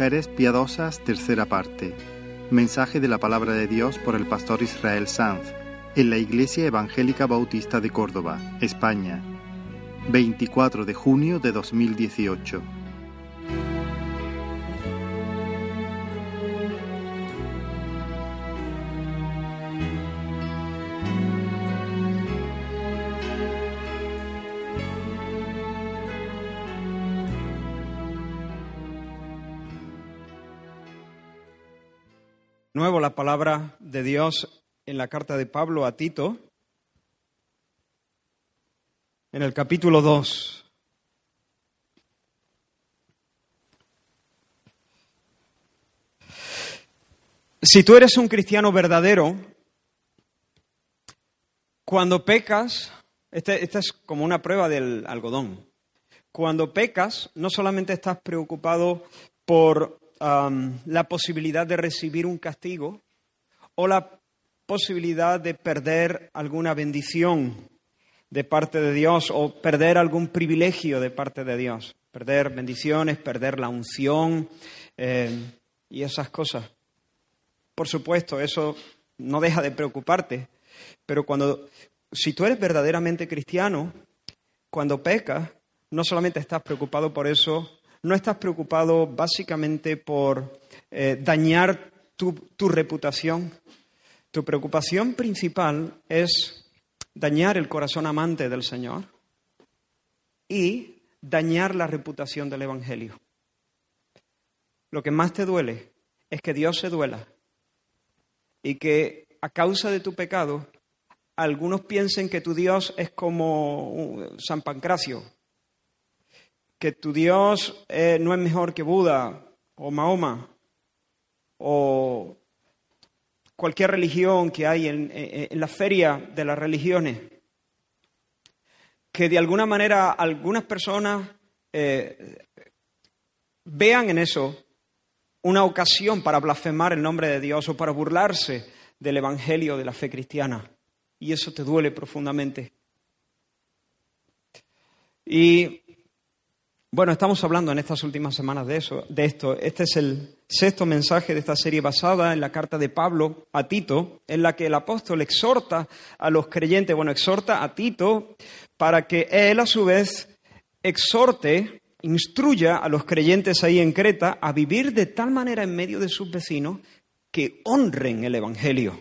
Mujeres Piadosas, tercera parte. Mensaje de la palabra de Dios por el pastor Israel Sanz en la Iglesia Evangélica Bautista de Córdoba, España, 24 de junio de 2018. Palabra de Dios en la carta de Pablo a Tito, en el capítulo 2. Si tú eres un cristiano verdadero, cuando pecas, este, esta es como una prueba del algodón, cuando pecas no solamente estás preocupado por la posibilidad de recibir un castigo o la posibilidad de perder alguna bendición de parte de Dios o perder algún privilegio de parte de Dios. Perder bendiciones, perder la unción eh, y esas cosas. Por supuesto, eso no deja de preocuparte, pero cuando, si tú eres verdaderamente cristiano, cuando pecas, no solamente estás preocupado por eso, no estás preocupado básicamente por eh, dañar tu, reputación. Tu preocupación principal es dañar el corazón amante del Señor y dañar la reputación del Evangelio. Lo que más te duele es que Dios se duela y que a causa de tu pecado algunos piensen que tu Dios es como San Pancracio, que tu Dios eh, no es mejor que Buda o Mahoma o cualquier religión que hay en, la feria de las religiones, que de alguna manera algunas personas eh, vean en eso una ocasión para blasfemar el nombre de Dios o para burlarse del Evangelio de la fe cristiana. Y eso te duele profundamente. Y bueno, estamos hablando en estas últimas semanas de eso, de esto. Este es el sexto mensaje de esta serie basada en la carta de Pablo a Tito, en la que el apóstol exhorta a los creyentes, bueno, exhorta a Tito para que él a su vez exhorte, instruya a los creyentes ahí en Creta a vivir de tal manera en medio de sus vecinos que honren el evangelio.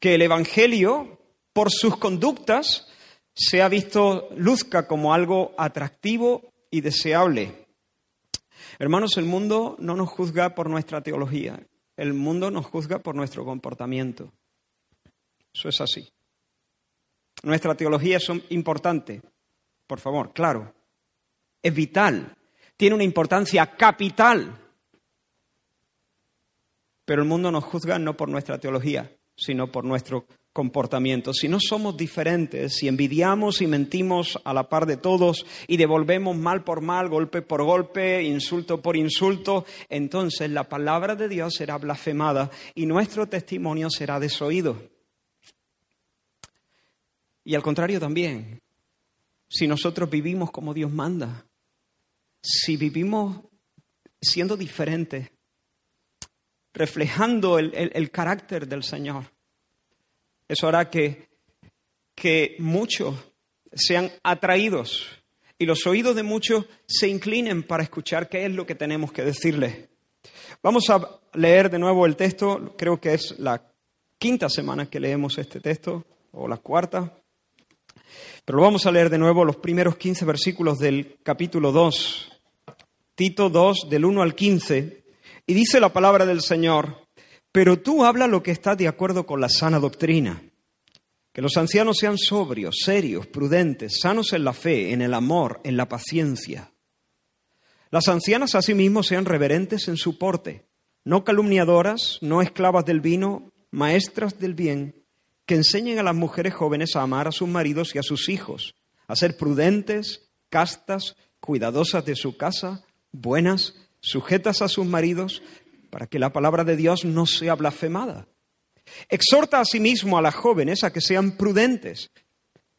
Que el evangelio, por sus conductas, sea visto, luzca como algo atractivo y deseable. Hermanos, el mundo no nos juzga por nuestra teología, el mundo nos juzga por nuestro comportamiento. Eso es así. Nuestra teología es importante, por favor, claro. Es vital, tiene una importancia capital. Pero el mundo nos juzga no por nuestra teología, sino por nuestro comportamiento, si no somos diferentes, si envidiamos y mentimos a la par de todos y devolvemos mal por mal, golpe por golpe, insulto por insulto, entonces la palabra de Dios será blasfemada y nuestro testimonio será desoído. Y al contrario también, si nosotros vivimos como Dios manda, si vivimos siendo diferentes, reflejando el, el carácter del Señor, eso hará que, que muchos sean atraídos y los oídos de muchos se inclinen para escuchar qué es lo que tenemos que decirles. Vamos a leer de nuevo el texto, creo que es la quinta semana que leemos este texto, o la cuarta, pero vamos a leer de nuevo los primeros 15 versículos del capítulo 2, Tito 2, del 1 al 15, y dice la palabra del Señor, pero tú habla lo que está de acuerdo con la sana doctrina. Que los ancianos sean sobrios, serios, prudentes, sanos en la fe, en el amor, en la paciencia. Las ancianas asimismo sean reverentes en su porte, no calumniadoras, no esclavas del vino, maestras del bien, que enseñen a las mujeres jóvenes a amar a sus maridos y a sus hijos, a ser prudentes, castas, cuidadosas de su casa, buenas, sujetas a sus maridos, para que la palabra de Dios no sea blasfemada. Exhorta asimismo a las jóvenes a que sean prudentes,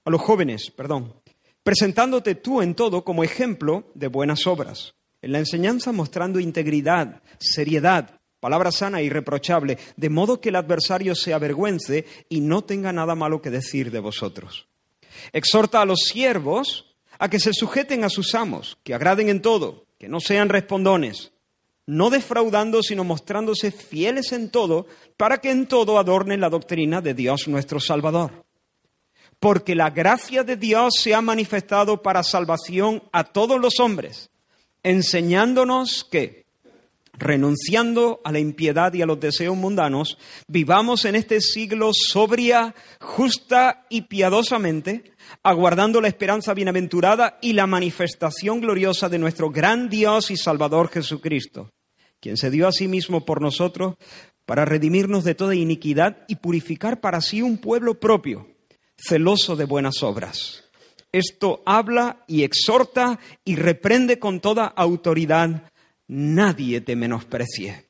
a los jóvenes, perdón, presentándote tú en todo como ejemplo de buenas obras. en la enseñanza mostrando integridad, seriedad, palabra sana e irreprochable, de modo que el adversario se avergüence y no tenga nada malo que decir de vosotros. Exhorta a los siervos a que se sujeten a sus amos, que agraden en todo, que no sean respondones, no defraudando, sino mostrándose fieles en todo, para que en todo adornen la doctrina de Dios nuestro Salvador. Porque la gracia de Dios se ha manifestado para salvación a todos los hombres, enseñándonos que, renunciando a la impiedad y a los deseos mundanos, vivamos en este siglo sobria, justa y piadosamente, aguardando la esperanza bienaventurada y la manifestación gloriosa de nuestro gran Dios y Salvador Jesucristo, quien se dio a sí mismo por nosotros para redimirnos de toda iniquidad y purificar para sí un pueblo propio, celoso de buenas obras. Esto habla y exhorta y reprende con toda autoridad. Nadie te menosprecie.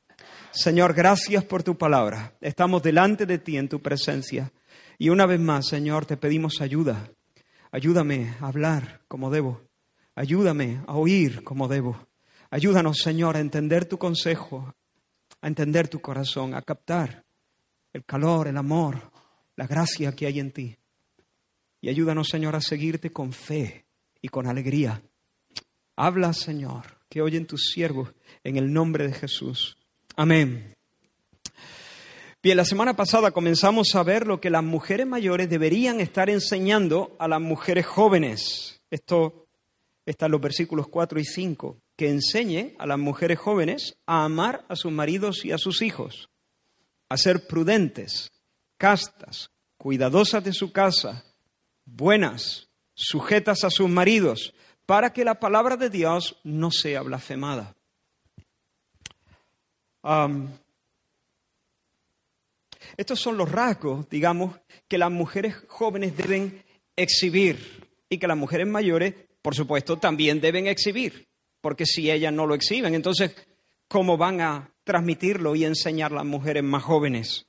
Señor, gracias por tu palabra. Estamos delante de ti en tu presencia. Y una vez más, Señor, te pedimos ayuda. Ayúdame a hablar como debo. Ayúdame a oír como debo. Ayúdanos, Señor, a entender tu consejo, a entender tu corazón, a captar el calor, el amor, la gracia que hay en ti. Y ayúdanos, Señor, a seguirte con fe y con alegría. Habla, Señor, que oyen tus siervos en el nombre de Jesús. Amén. Bien, la semana pasada comenzamos a ver lo que las mujeres mayores deberían estar enseñando a las mujeres jóvenes. Esto está en los versículos 4 y 5, que enseñen a las mujeres jóvenes a amar a sus maridos y a sus hijos, a ser prudentes, castas, cuidadosas de su casa, buenas, sujetas a sus maridos, para que la palabra de Dios no sea blasfemada. Estos son los rasgos, digamos, que las mujeres jóvenes deben exhibir y que las mujeres mayores, por supuesto, también deben exhibir, porque si ellas no lo exhiben, entonces, ¿cómo van a transmitirlo y enseñar las mujeres más jóvenes?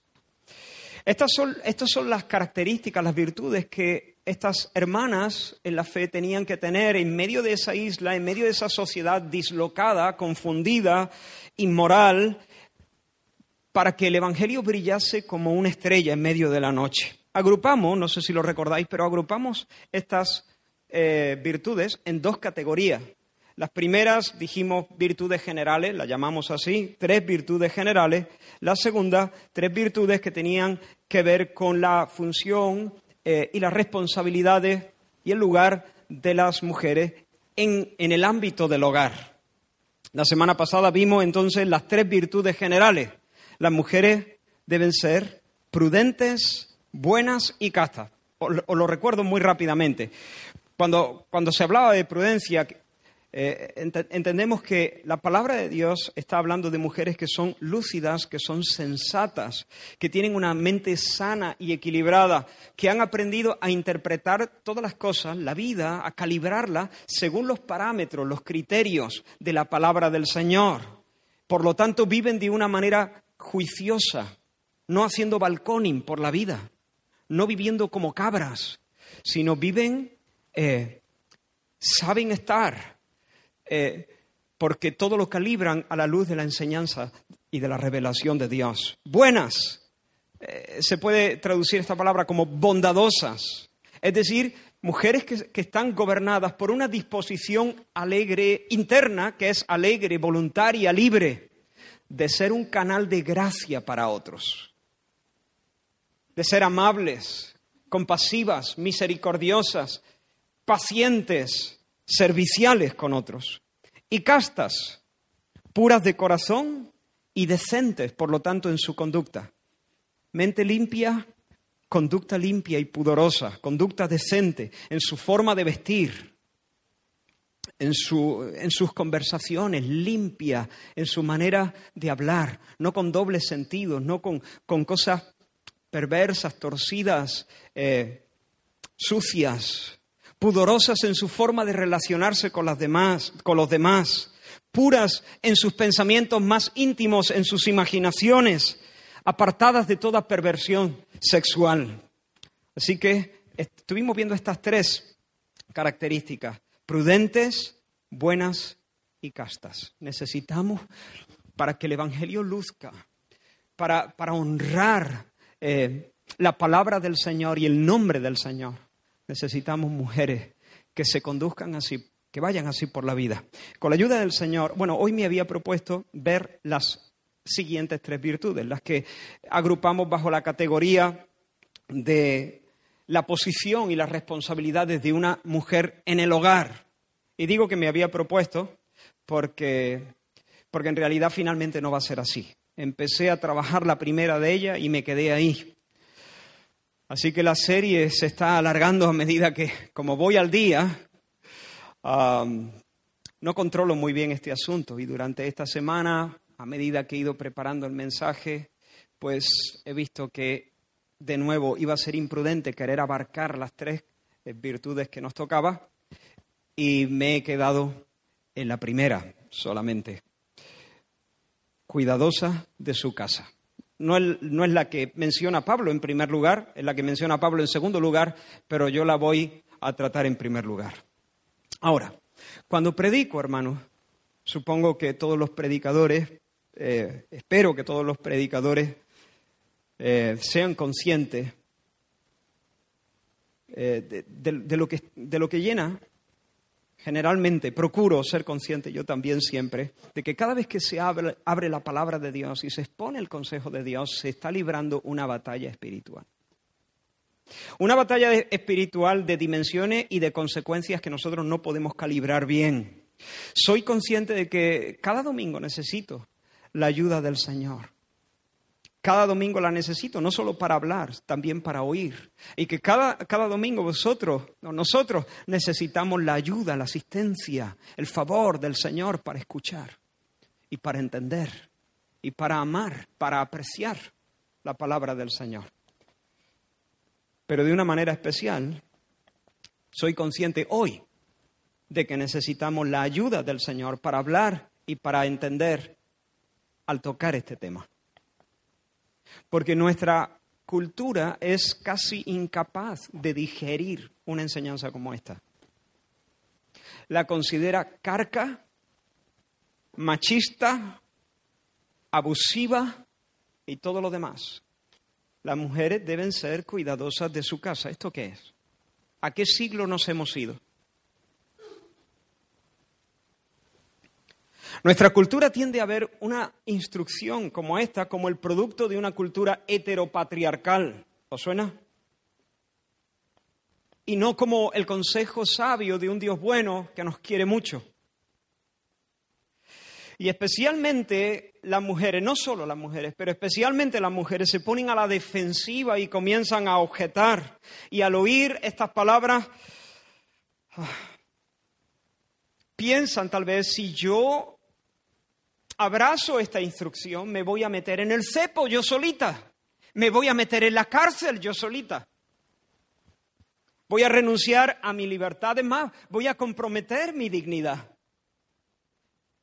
Estas son, estas son las características, las virtudes que estas hermanas en la fe tenían que tener en medio de esa isla, en medio de esa sociedad dislocada, confundida, inmoral, para que el Evangelio brillase como una estrella en medio de la noche. Agrupamos, no sé si lo recordáis, pero agrupamos estas eh, virtudes en dos categorías. Las primeras dijimos virtudes generales, las llamamos así, tres virtudes generales. La segunda, tres virtudes que tenían que ver con la función eh, y las responsabilidades y el lugar de las mujeres en el ámbito del hogar. La semana pasada vimos entonces las tres virtudes generales las mujeres deben ser prudentes, buenas y castas. Os, lo recuerdo muy rápidamente. Cuando, cuando se hablaba de prudencia, eh, entendemos que la palabra de Dios está hablando de mujeres que son lúcidas, que son sensatas, que tienen una mente sana y equilibrada, que han aprendido a interpretar todas las cosas, la vida, a calibrarla según los parámetros, los criterios de la palabra del Señor. Por lo tanto, viven de una manera juiciosa, no haciendo balconing por la vida, no viviendo como cabras, sino viven, eh, saben estar, eh, porque todo lo calibran a la luz de la enseñanza y de la revelación de Dios. Buenas, eh, se puede traducir esta palabra como bondadosas, es decir, mujeres que, que, están gobernadas por una disposición alegre interna, que es alegre, voluntaria, libre, de ser un canal de gracia para otros, de ser amables, compasivas, misericordiosas, pacientes, serviciales con otros, y castas, puras de corazón y decentes, por lo tanto, en su conducta. Mente limpia, conducta limpia y pudorosa, conducta decente en su forma de vestir, en, sus conversaciones, limpia en su manera de hablar, no con dobles sentidos, no con, cosas perversas, torcidas, eh, sucias, pudorosas en su forma de relacionarse con, las demás, con los demás, puras en sus pensamientos más íntimos, en sus imaginaciones, apartadas de toda perversión sexual. Así que estuvimos viendo estas tres características prudentes, buenas y castas. Necesitamos, para que el Evangelio luzca, para, para honrar eh, la palabra del Señor y el nombre del Señor, necesitamos mujeres que se conduzcan así, que vayan así por la vida. Con la ayuda del Señor, bueno, hoy me había propuesto ver las siguientes tres virtudes, las que agrupamos bajo la categoría de la posición y las responsabilidades de una mujer en el hogar. Y digo que me había propuesto porque, porque en realidad finalmente no va a ser así. Empecé a trabajar la primera de ella y me quedé ahí. Así que la serie se está alargando a medida que, como voy al día, no controlo muy bien este asunto y durante esta semana, a medida que he ido preparando el mensaje, pues he visto que de nuevo iba a ser imprudente querer abarcar las tres eh, virtudes que nos tocaba y me he quedado en la primera solamente, cuidadosa de su casa. No no es, la que menciona Pablo en primer lugar, es la que menciona Pablo en segundo lugar, pero yo la voy a tratar en primer lugar. Ahora, cuando predico, hermanos, supongo que todos los predicadores, eh, espero que todos los predicadores eh, sean conscientes eh, de, lo que, de lo que llena generalmente procuro ser consciente yo también siempre de que cada vez que se abre, abre, la palabra de Dios y se expone el consejo de Dios, se está librando una batalla espiritual. Una batalla espiritual de dimensiones y de consecuencias que nosotros no podemos calibrar bien. Soy consciente de que cada domingo necesito la ayuda del Señor. Cada domingo la necesito, no solo para hablar, también para oír. Y que cada, cada domingo vosotros, nosotros necesitamos la ayuda, la asistencia, el favor del Señor para escuchar y para entender y para amar, para apreciar la palabra del Señor. Pero de una manera especial, soy consciente hoy de que necesitamos la ayuda del Señor para hablar y para entender al tocar este tema porque nuestra cultura es casi incapaz de digerir una enseñanza como esta. La considera carca, machista, abusiva y todo lo demás. Las mujeres deben ser cuidadosas de su casa. ¿Esto qué es? ¿A qué siglo nos hemos ido? Nuestra cultura tiende a ver una instrucción como esta como el producto de una cultura heteropatriarcal. ¿Os suena? Y no como el consejo sabio de un Dios bueno que nos quiere mucho. Y especialmente las mujeres, no solo las mujeres, pero especialmente las mujeres se ponen a la defensiva y comienzan a objetar. Y al oír estas palabras, ah, piensan tal vez si yo abrazo esta instrucción, me voy a meter en el cepo yo solita, me voy a meter en la cárcel yo solita. Voy a renunciar a mi libertad, de más, voy a comprometer mi dignidad.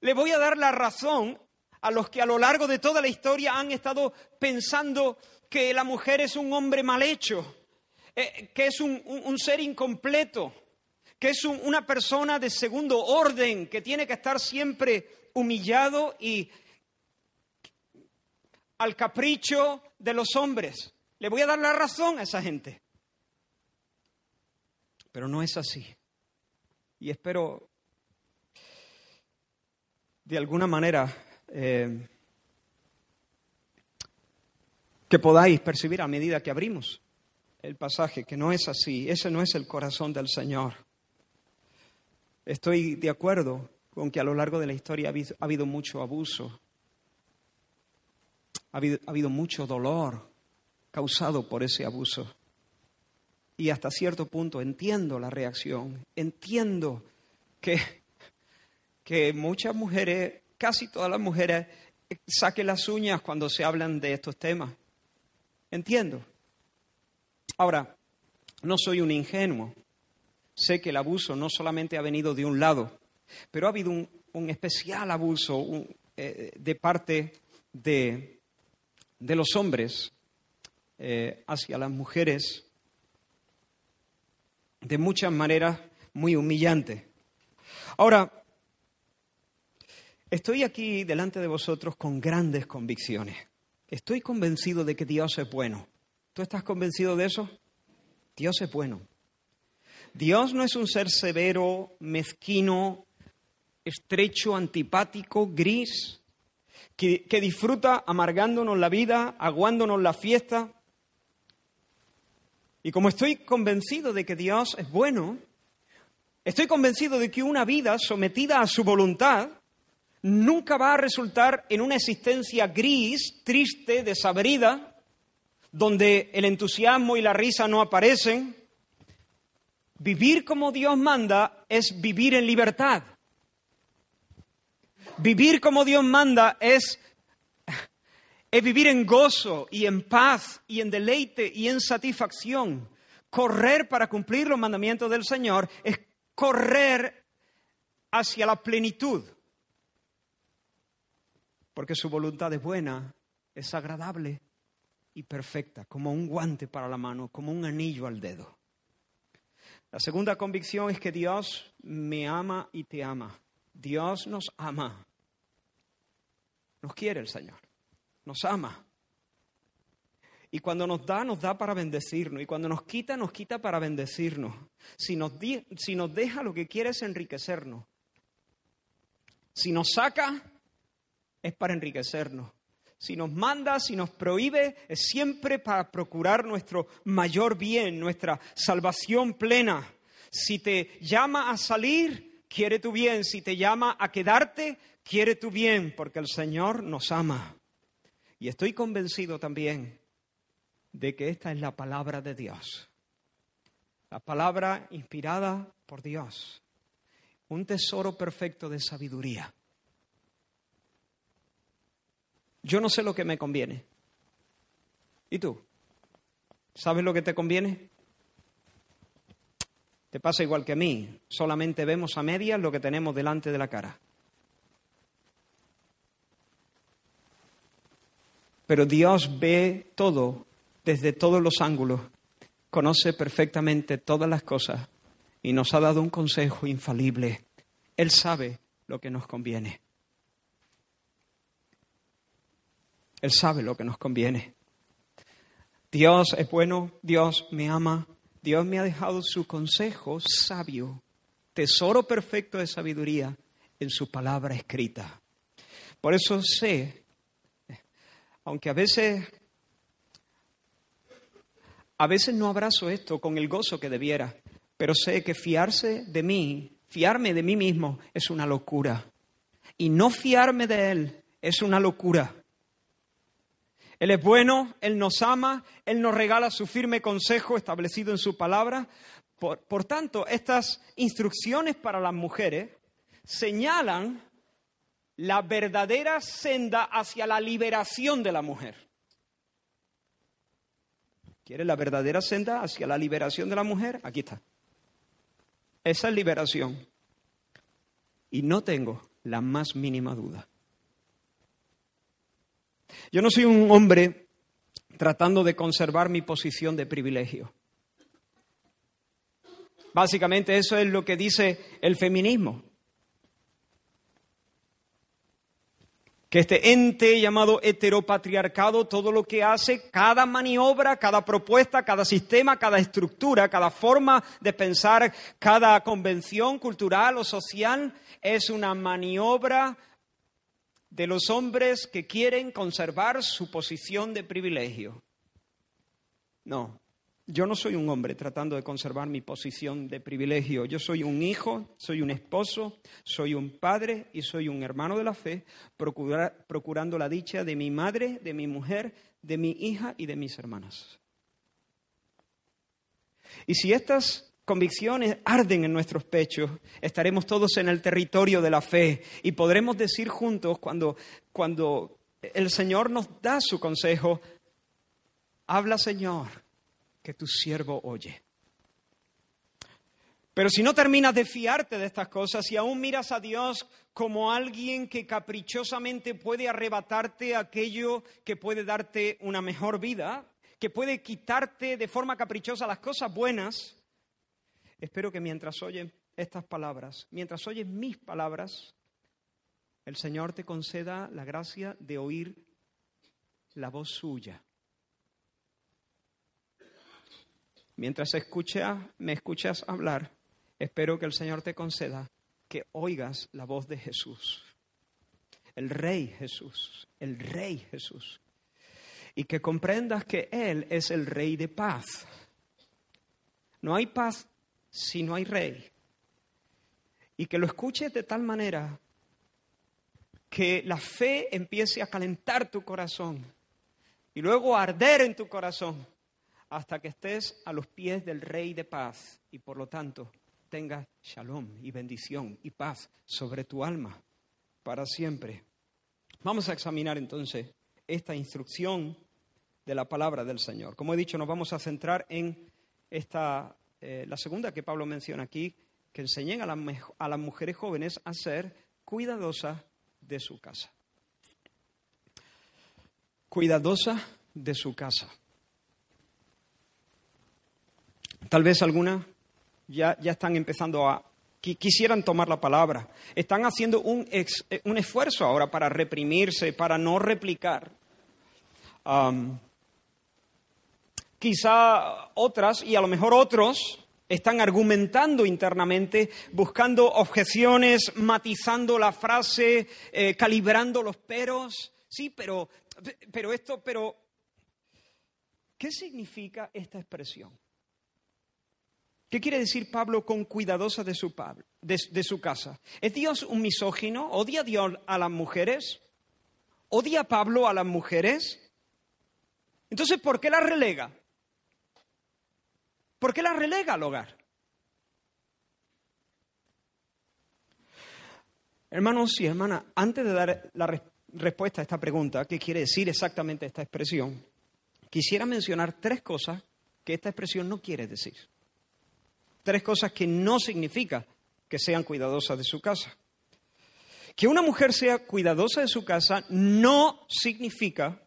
Le voy a dar la razón a los que a lo largo de toda la historia han estado pensando que la mujer es un hombre mal hecho, eh, que es un, ser incompleto, que es una persona de segundo orden, que tiene que estar siempre humillado y al capricho de los hombres. Le voy a dar la razón a esa gente. Pero no es así. Y espero de alguna manera eh, que podáis percibir a medida que abrimos el pasaje que no es así. Ese no es el corazón del Señor. Estoy de acuerdo con que a lo largo de la historia ha habido, mucho abuso, ha habido, ha habido mucho dolor causado por ese abuso. Y hasta cierto punto entiendo la reacción, entiendo que, que muchas mujeres, casi todas las mujeres, saquen las uñas cuando se hablan de estos temas. Entiendo. Ahora, no soy un ingenuo. Sé que el abuso no solamente ha venido de un lado, pero ha habido un, especial abuso eh, de parte de, los hombres eh, hacia las mujeres de muchas maneras muy humillantes. Ahora, Estoy aquí delante de vosotros con grandes convicciones. Estoy convencido de que Dios es bueno. ¿Tú estás convencido de eso? Dios es bueno. Dios no es un ser severo, mezquino, estrecho, antipático, gris, que, disfruta amargándonos la vida, aguándonos la fiesta. Y como estoy convencido de que Dios es bueno, estoy convencido de que una vida sometida a su voluntad nunca va a resultar en una existencia gris, triste, desabrida, donde el entusiasmo y la risa no aparecen. Vivir como Dios manda es vivir en libertad. Vivir como Dios manda es, es vivir en gozo y en paz y en deleite y en satisfacción. Correr para cumplir los mandamientos del Señor es correr hacia la plenitud. Porque su voluntad es buena, es agradable y perfecta, como un guante para la mano, como un anillo al dedo. La segunda convicción es que Dios me ama y te ama. Dios nos ama. Nos quiere el Señor. Nos ama. Y cuando nos da, nos da para bendecirnos. Y cuando nos quita, nos quita para bendecirnos. Si nos, si nos deja, lo que quiere es enriquecernos. Si nos saca, es para enriquecernos. Si nos manda, si nos prohíbe, es siempre para procurar nuestro mayor bien, nuestra salvación plena. Si te llama a salir, quiere tu bien. Si te llama a quedarte, quiere tu bien, porque el Señor nos ama. Y estoy convencido también de que esta es la palabra de Dios. La palabra inspirada por Dios. Un tesoro perfecto de sabiduría. Yo no sé lo que me conviene. ¿Y tú? ¿Sabes lo que te conviene? Te pasa igual que a mí. Solamente vemos a medias lo que tenemos delante de la cara. Pero Dios ve todo desde todos los ángulos, conoce perfectamente todas las cosas y nos ha dado un consejo infalible. Él sabe lo que nos conviene. Él sabe lo que nos conviene. Dios es bueno, Dios me ama, Dios me ha dejado su consejo sabio, tesoro perfecto de sabiduría en su palabra escrita. Por eso sé, aunque a veces a veces no abrazo esto con el gozo que debiera, pero sé que fiarse de mí, fiarme de mí mismo es una locura. Y no fiarme de Él es una locura. Él es bueno, Él nos ama, Él nos regala su firme consejo establecido en su palabra. Por, tanto, estas instrucciones para las mujeres señalan la verdadera senda hacia la liberación de la mujer. ¿Quieres la verdadera senda hacia la liberación de la mujer? Aquí está. Esa es liberación. Y no tengo la más mínima duda. Yo no soy un hombre tratando de conservar mi posición de privilegio. Básicamente eso es lo que dice el feminismo. Que este ente llamado heteropatriarcado, todo lo que hace, cada maniobra, cada propuesta, cada sistema, cada estructura, cada forma de pensar, cada convención cultural o social, es una maniobra de los hombres que quieren conservar su posición de privilegio. No, yo no soy un hombre tratando de conservar mi posición de privilegio. Yo soy un hijo, soy un esposo, soy un padre y soy un hermano de la fe, procurando la dicha de mi madre, de mi mujer, de mi hija y de mis hermanas. Y si estas convicciones arden en nuestros pechos, estaremos todos en el territorio de la fe y podremos decir juntos cuando, cuando el Señor nos da su consejo, habla Señor, que tu siervo oye. Pero si no terminas de fiarte de estas cosas y aún miras a Dios como alguien que caprichosamente puede arrebatarte aquello que puede darte una mejor vida, que puede quitarte de forma caprichosa las cosas buenas, Espero que mientras oyes estas palabras, mientras oyes mis palabras, el Señor te conceda la gracia de oír la voz suya. Mientras escucha, me escuchas hablar, espero que el Señor te conceda que oigas la voz de Jesús, el Rey Jesús, el Rey Jesús, y que comprendas que Él es el Rey de paz. No hay paz si no hay Rey. Y que lo escuches de tal manera que la fe empiece a calentar tu corazón y luego a arder en tu corazón hasta que estés a los pies del Rey de paz y por lo tanto tengas shalom y bendición y paz sobre tu alma para siempre. Vamos a examinar entonces esta instrucción de la palabra del Señor. Como he dicho, nos vamos a centrar en esta, eh, la segunda que Pablo menciona aquí, que enseñen a, las mujeres jóvenes a ser cuidadosas de su casa. Cuidadosa de su casa. Tal vez algunas ya, ya están empezando a quisieran tomar la palabra. Están haciendo un, un esfuerzo ahora para reprimirse, para no replicar. Quizá otras, y a lo mejor otros, están argumentando internamente, buscando objeciones, matizando la frase, eh, calibrando los peros. Sí, pero, pero esto, pero, ¿qué significa esta expresión? ¿Qué quiere decir Pablo con cuidadosa de su, de su casa? ¿Es Dios un misógino? ¿Odia a Dios a las mujeres? ¿Odia Pablo a las mujeres? Entonces, ¿por qué las relega? ¿Por qué la relega al hogar? Hermanos y hermanas, antes de dar la respuesta a esta pregunta, ¿qué quiere decir exactamente esta expresión? Quisiera mencionar tres cosas que esta expresión no quiere decir. Tres cosas que no significa que sean cuidadosas de su casa. Que una mujer sea cuidadosa de su casa no significa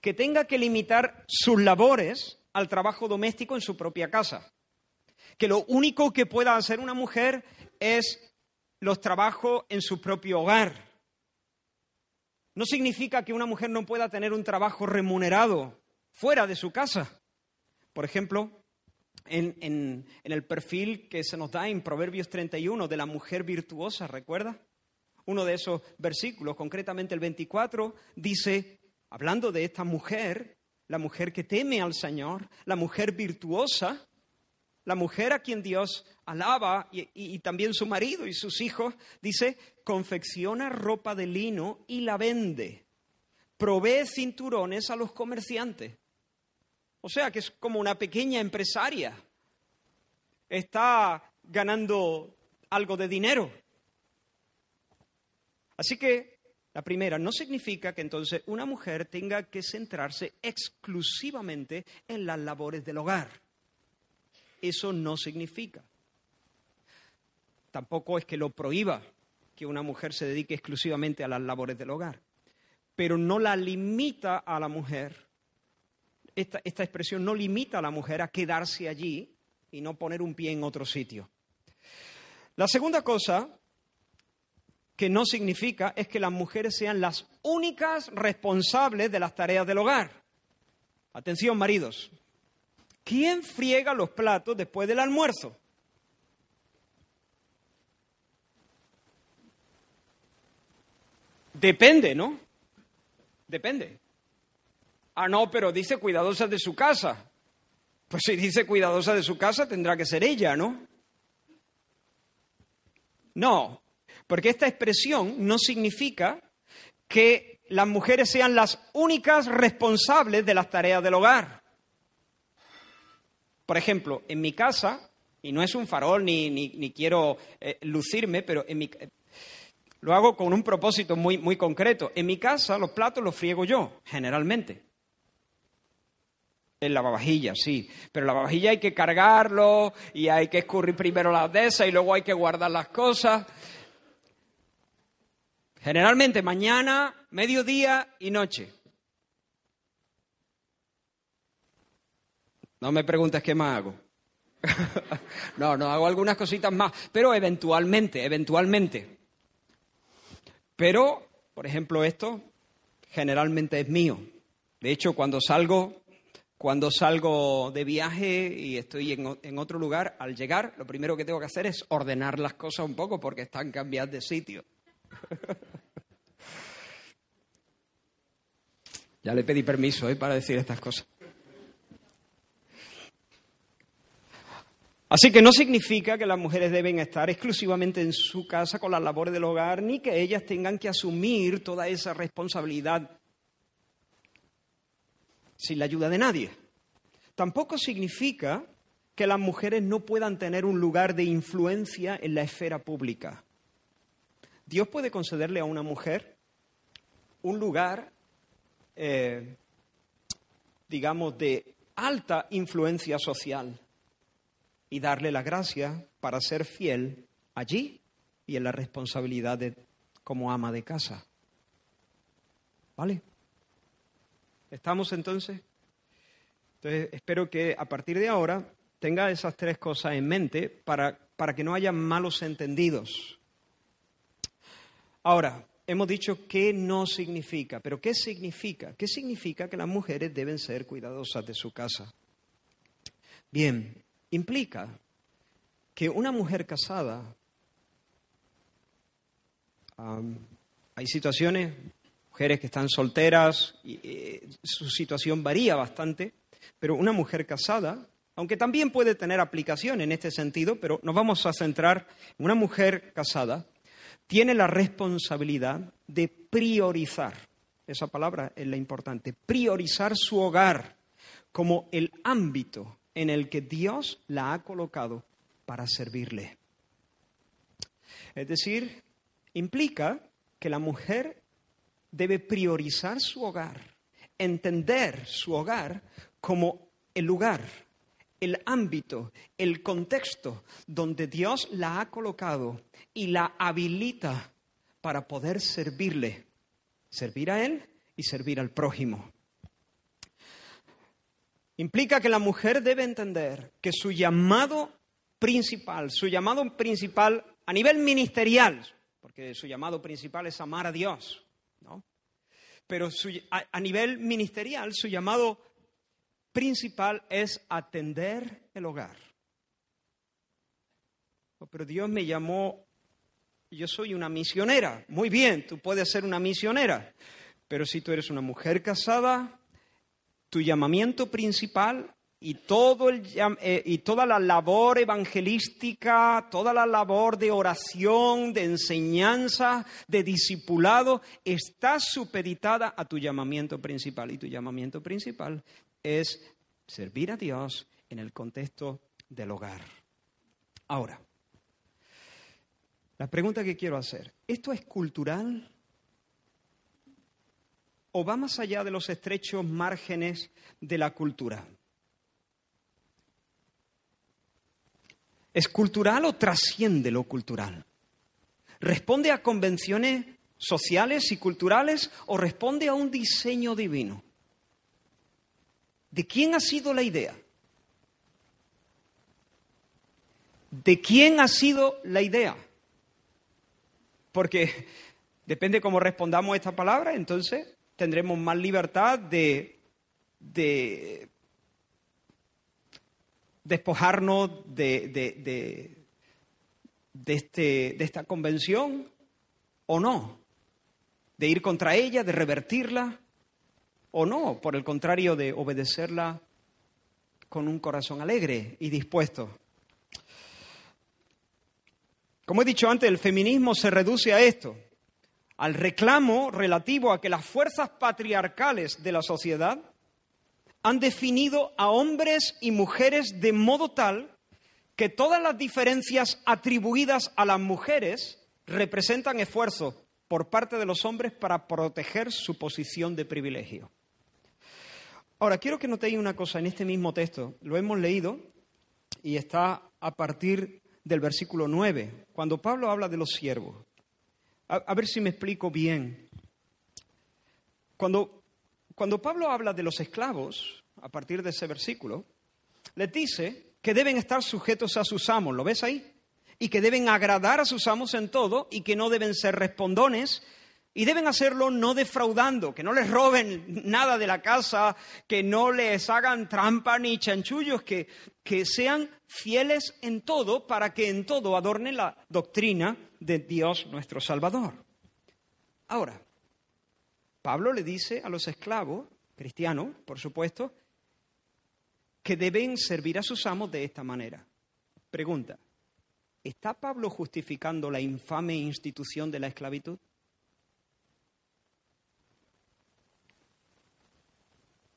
que tenga que limitar sus labores al trabajo doméstico en su propia casa. Que lo único que pueda hacer una mujer es los trabajos en su propio hogar. No significa que una mujer no pueda tener un trabajo remunerado fuera de su casa. Por ejemplo, en, el perfil que se nos da en Proverbios 31 de la mujer virtuosa, ¿recuerda? Uno de esos versículos, concretamente el 24, dice, hablando de esta mujer, la mujer que teme al Señor, la mujer virtuosa, la mujer a quien Dios alaba y, también su marido y sus hijos, dice, confecciona ropa de lino y la vende, provee cinturones a los comerciantes. O sea que es como una pequeña empresaria. Está ganando algo de dinero. Así que la primera, no significa que entonces una mujer tenga que centrarse exclusivamente en las labores del hogar. Eso no significa. Tampoco es que lo prohíba que una mujer se dedique exclusivamente a las labores del hogar, pero no la limita a la mujer. Esta, esta expresión no limita a la mujer a quedarse allí y no poner un pie en otro sitio. La segunda cosa que no significa es que las mujeres sean las únicas responsables de las tareas del hogar. Atención, maridos. ¿Quién friega los platos después del almuerzo? Depende, ¿no? Depende. Ah, no, pero dice cuidadosa de su casa. Pues si dice cuidadosa de su casa, tendrá que ser ella, ¿no? No, porque esta expresión no significa que las mujeres sean las únicas responsables de las tareas del hogar. Por ejemplo, en mi casa, y no es un farol ni, ni, quiero eh, lucirme, pero en mi, lo hago con un propósito muy, muy concreto. En mi casa los platos los friego yo, generalmente. En lavavajillas, sí. Pero la lavavajilla hay que cargarlo y hay que escurrir primero las de y luego hay que guardar las cosas. Generalmente mañana, mediodía y noche. No me preguntes qué más hago. no, no hago algunas cositas más, pero eventualmente, eventualmente. Pero, por ejemplo, esto generalmente es mío. De hecho, cuando salgo, cuando salgo de viaje y estoy en, en, otro lugar, al llegar, lo primero que tengo que hacer es ordenar las cosas un poco porque están cambiadas de sitio. ya le pedí permiso ¿eh? para decir estas cosas. Así que no significa que las mujeres deben estar exclusivamente en su casa con las labores del hogar, ni que ellas tengan que asumir toda esa responsabilidad sin la ayuda de nadie. Tampoco significa que las mujeres no puedan tener un lugar de influencia en la esfera pública. Dios puede concederle a una mujer un lugar, eh, digamos, de alta influencia social y darle la gracia para ser fiel allí y en la responsabilidad de, como ama de casa. ¿Vale? ¿Estamos entonces? Entonces, espero que a partir de ahora tenga esas tres cosas en mente para, para que no haya malos entendidos. Ahora, hemos dicho qué no significa, pero ¿qué significa? ¿Qué significa que las mujeres deben ser cuidadosas de su casa? Bien, implica que una mujer casada, hay situaciones, mujeres que están solteras, y, eh, su situación varía bastante, pero una mujer casada, aunque también puede tener aplicación en este sentido, pero nos vamos a centrar en una mujer casada, tiene la responsabilidad de priorizar, esa palabra es la importante, priorizar su hogar como el ámbito en el que Dios la ha colocado para servirle. Es decir, implica que la mujer debe priorizar su hogar, entender su hogar como el lugar, el ámbito, el contexto donde Dios la ha colocado y la habilita para poder servirle, servir a Él y servir al prójimo. Implica que la mujer debe entender que su llamado principal, su llamado principal a nivel ministerial, porque su llamado principal es amar a Dios, ¿no? Pero a, nivel ministerial, su llamado principal es atender el hogar. Oh, pero Dios me llamó, yo soy una misionera. Muy bien, tú puedes ser una misionera, pero si tú eres una mujer casada, tu llamamiento principal y, todo el, eh, y toda la labor evangelística, toda la labor de oración, de enseñanza, de discipulado, está supeditada a tu llamamiento principal. Y tu llamamiento principal es servir a Dios en el contexto del hogar. Ahora, la pregunta que quiero hacer, ¿esto es cultural o va más allá de los estrechos márgenes de la cultura? ¿Es cultural o trasciende lo cultural? ¿Responde a convenciones sociales y culturales o responde a un diseño divino? ¿De quién ha sido la idea? ¿De quién ha sido la idea? Porque depende cómo respondamos esta palabra, entonces tendremos más libertad de, despojarnos de, este, de esta convención o no, de ir contra ella, de revertirla o no, por el contrario, de obedecerla con un corazón alegre y dispuesto. Como he dicho antes, el feminismo se reduce a esto al reclamo relativo a que las fuerzas patriarcales de la sociedad han definido a hombres y mujeres de modo tal que todas las diferencias atribuidas a las mujeres representan esfuerzo por parte de los hombres para proteger su posición de privilegio. Ahora, quiero que notéis una cosa en este mismo texto. Lo hemos leído y está a partir del versículo 9, cuando Pablo habla de los siervos. A, ver si me explico bien. Cuando, cuando Pablo habla de los esclavos, a partir de ese versículo, les dice que deben estar sujetos a sus amos, ¿lo ves ahí? Y que deben agradar a sus amos en todo y que no deben ser respondones, Y deben hacerlo no defraudando, que no les roben nada de la casa, que no les hagan trampa ni chanchullos, que, que sean fieles en todo para que en todo adornen la doctrina de Dios nuestro Salvador. Ahora, Pablo le dice a los esclavos, cristianos, por supuesto, que deben servir a sus amos de esta manera. Pregunta, ¿está Pablo justificando la infame institución de la esclavitud?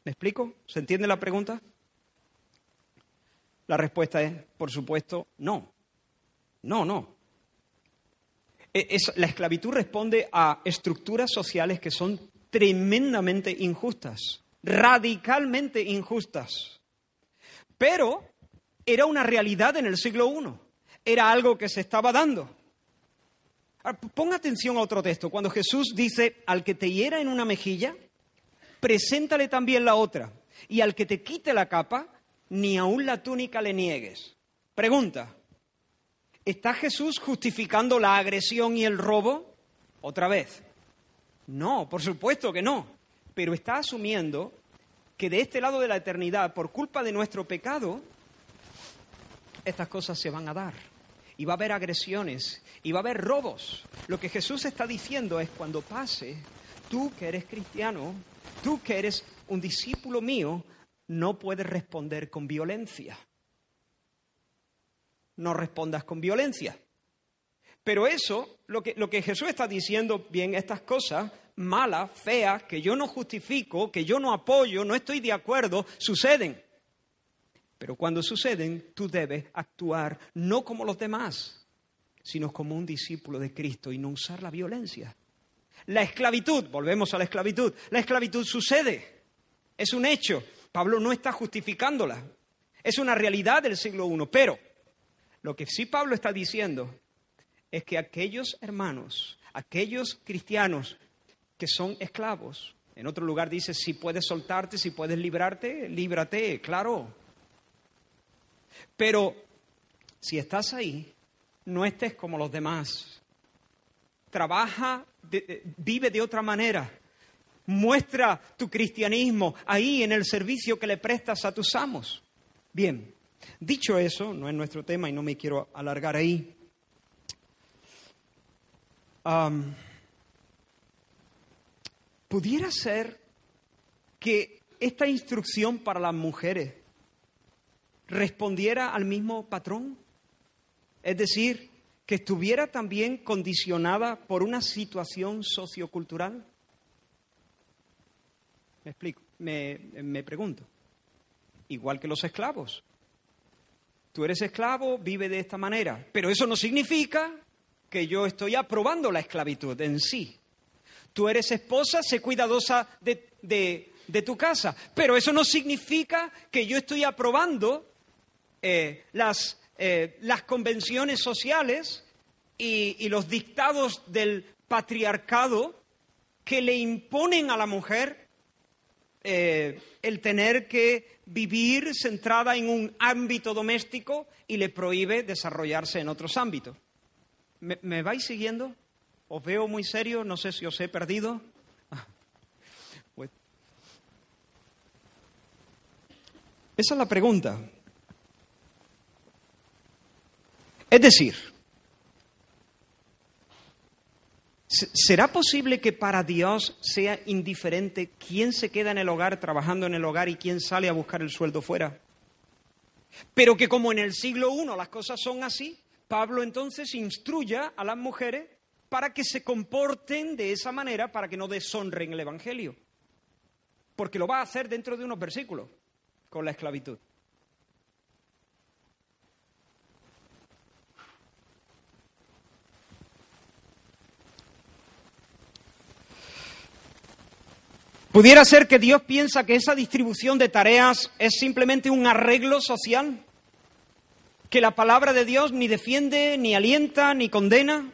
¿Me explico? ¿Se entiende la pregunta? La respuesta es, por supuesto, no. No, no. E, la esclavitud responde a estructuras sociales que son tremendamente injustas, radicalmente injustas. Pero era una realidad en el siglo I, era algo que se estaba dando. ponga atención a otro texto, cuando Jesús dice, al que te hiera en una mejilla, preséntale también la otra, y al que te quite la capa, ni aun la túnica le niegues. Pregunta, ¿está Jesús justificando la agresión y el robo? Otra vez. No, por supuesto que no, pero está asumiendo que de este lado de la eternidad, por culpa de nuestro pecado, estas cosas se van a dar. Y va a haber agresiones, y va a haber robos. Lo que Jesús está diciendo es cuando pase, tú que eres cristiano, tú que eres un discípulo mío, no puedes responder con violencia. No respondas con violencia. Pero eso, lo que, lo que Jesús está diciendo, bien, estas cosas malas, feas, que yo no justifico, que yo no apoyo, no estoy de acuerdo, suceden. Pero cuando suceden, tú debes actuar no como los demás, sino como un discípulo de Cristo y no usar la violencia. La esclavitud, volvemos a la esclavitud, la esclavitud sucede, es un hecho. Pablo no está justificándola, es una realidad del siglo I, pero lo que sí Pablo está diciendo es que aquellos hermanos, aquellos cristianos que son esclavos, en otro lugar dice, si puedes soltarte, si puedes librarte, líbrate, claro. Pero si estás ahí, no estés como los demás. Trabaja eh, vive de otra manera. Muestra tu cristianismo ahí en el servicio que le prestas a tus amos. Bien, dicho eso, no es nuestro tema y no me quiero alargar ahí. pudiera ser que esta instrucción para las mujeres respondiera al mismo patrón. Es decir, que estuviera también condicionada por una situación sociocultural? Me explico, me, me pregunto. Igual que los esclavos. Tú eres esclavo, vive de esta manera, pero eso no significa que yo estoy aprobando la esclavitud en sí. Tú eres esposa, sé cuidadosa de, de, tu casa, pero eso no significa que yo estoy aprobando eh, las eh, las convenciones sociales y, los dictados del patriarcado que le imponen a la mujer eh, el tener que vivir centrada en un ámbito doméstico y le prohíbe desarrollarse en otros ámbitos. ¿Me, vais siguiendo? ¿Os veo muy serio? No sé si os he perdido. Pues esa es la pregunta. Es decir, ¿será posible que para Dios sea indiferente quién se queda en el hogar trabajando en el hogar y quién sale a buscar el sueldo fuera? Pero que como en el siglo I las cosas son así, Pablo entonces instruya a las mujeres para que se comporten de esa manera, para que no deshonren el Evangelio. Porque lo va a hacer dentro de unos versículos con la esclavitud. ¿Pudiera ser que Dios piensa que esa distribución de tareas es simplemente un arreglo social? ¿Que la palabra de Dios ni defiende, ni alienta, ni condena?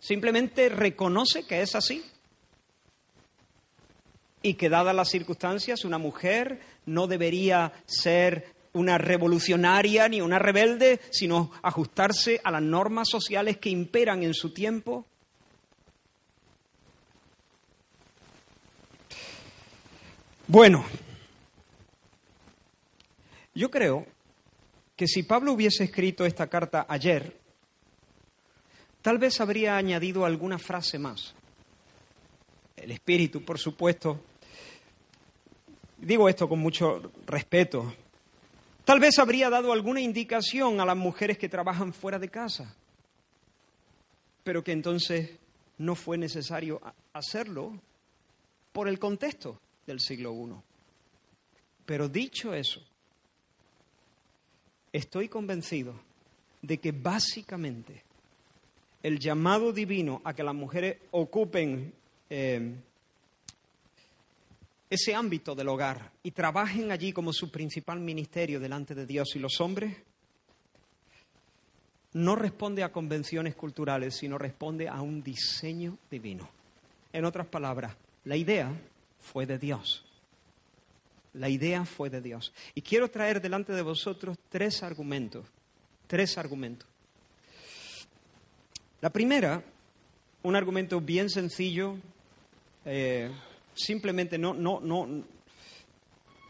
Simplemente reconoce que es así. Y que dadas las circunstancias, una mujer no debería ser una revolucionaria ni una rebelde, sino ajustarse a las normas sociales que imperan en su tiempo Bueno, yo creo que si Pablo hubiese escrito esta carta ayer, tal vez habría añadido alguna frase más. El espíritu, por supuesto. Digo esto con mucho respeto. Tal vez habría dado alguna indicación a las mujeres que trabajan fuera de casa, pero que entonces no fue necesario hacerlo por el contexto del siglo I. Pero dicho eso, estoy convencido de que básicamente el llamado divino a que las mujeres ocupen eh, ese ámbito del hogar y trabajen allí como su principal ministerio delante de Dios y los hombres, no responde a convenciones culturales, sino responde a un diseño divino. En otras palabras, la idea fue de Dios. La idea fue de Dios. Y quiero traer delante de vosotros tres argumentos. Tres argumentos. La primera, un argumento bien sencillo, eh, simplemente no, no, no,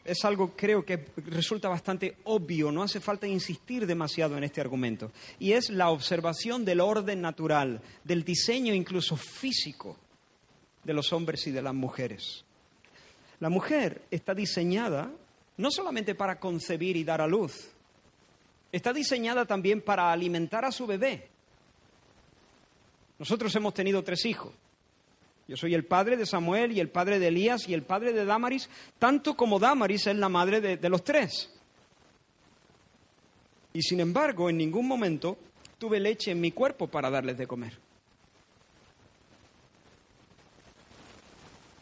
es algo creo que resulta bastante obvio, no hace falta insistir demasiado en este argumento, y es la observación del orden natural, del diseño incluso físico de los hombres y de las mujeres. La mujer está diseñada no solamente para concebir y dar a luz, está diseñada también para alimentar a su bebé. Nosotros hemos tenido tres hijos. Yo soy el padre de Samuel y el padre de Elías y el padre de Damaris, tanto como Damaris es la madre de, de los tres. Y sin embargo, en ningún momento tuve leche en mi cuerpo para darles de comer.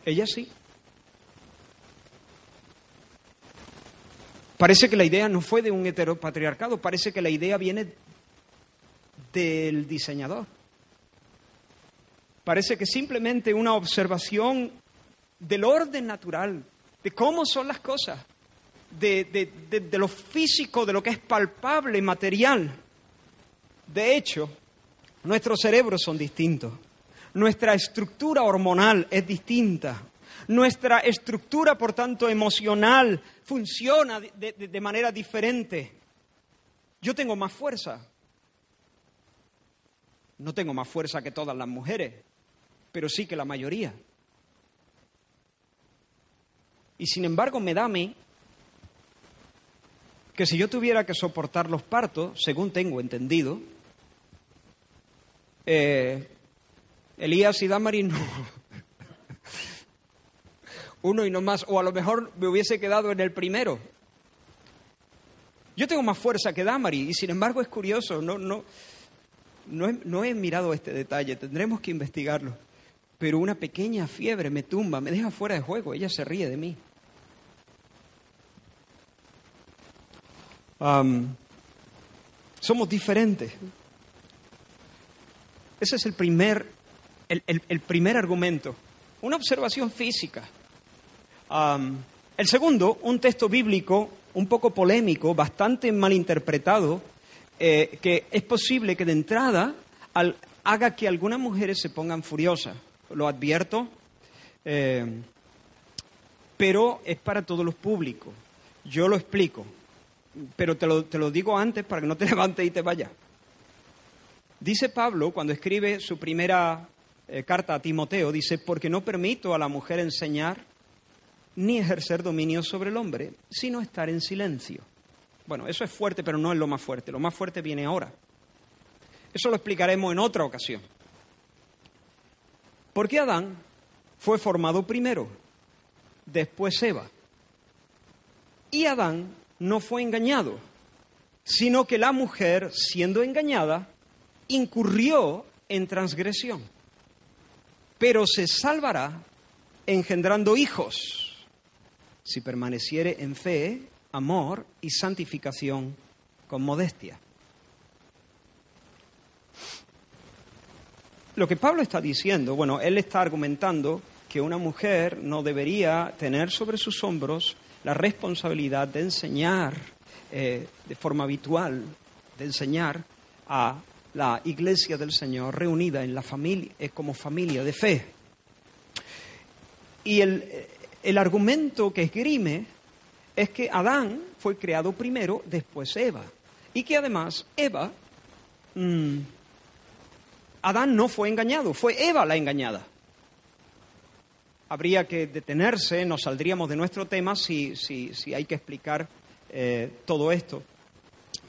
Ella sí. Parece que la idea no fue de un heteropatriarcado, parece que la idea viene del diseñador. Parece que simplemente una observación del orden natural, de cómo son las cosas, de, de, lo físico, de lo que es palpable material. De hecho, nuestros cerebros son distintos, nuestra estructura hormonal es distinta, nuestra estructura, por tanto, emocional funciona de, manera diferente. Yo tengo más fuerza. No tengo más fuerza que todas las mujeres, pero sí que la mayoría. Y sin embargo me da a mí que si yo tuviera que soportar los partos, según tengo entendido, eh, Elías y Damaris no, uno y no más, o a lo mejor me hubiese quedado en el primero. Yo tengo más fuerza que Damari y sin embargo es curioso, no, no, no, he, mirado este detalle, tendremos que investigarlo. Pero una pequeña fiebre me tumba, me deja fuera de juego, ella se ríe de mí. somos diferentes. Ese es el primer, el primer argumento. Una observación física el segundo, un texto bíblico un poco polémico, bastante malinterpretado, eh, que es posible que de entrada haga que algunas mujeres se pongan furiosas. Lo advierto, eh, pero es para todos los públicos. Yo lo explico, pero te lo, te lo digo antes para que no te levantes y te vayas. Dice Pablo, cuando escribe su primera eh, carta a Timoteo, dice, porque no permito a la mujer enseñar ni ejercer dominio sobre el hombre, sino estar en silencio. Bueno, eso es fuerte, pero no es lo más fuerte. Lo más fuerte viene ahora. Eso lo explicaremos en otra ocasión. Porque Adán fue formado primero, después Eva. Y Adán no fue engañado, sino que la mujer, siendo engañada, incurrió en transgresión. Pero se salvará engendrando hijos si permaneciere en fe, amor y santificación con modestia. Lo que Pablo está diciendo, bueno, él está argumentando que una mujer no debería tener sobre sus hombros la responsabilidad de enseñar eh, de forma habitual, de enseñar a la iglesia del Señor reunida en la familia, como familia de fe. Y el, el argumento que esgrime es que Adán fue creado primero, después Eva. Y que además Eva, mm, Adán no fue engañado, fue Eva la engañada. Habría que detenerse, nos saldríamos de nuestro tema si, si, hay que explicar eh, todo esto.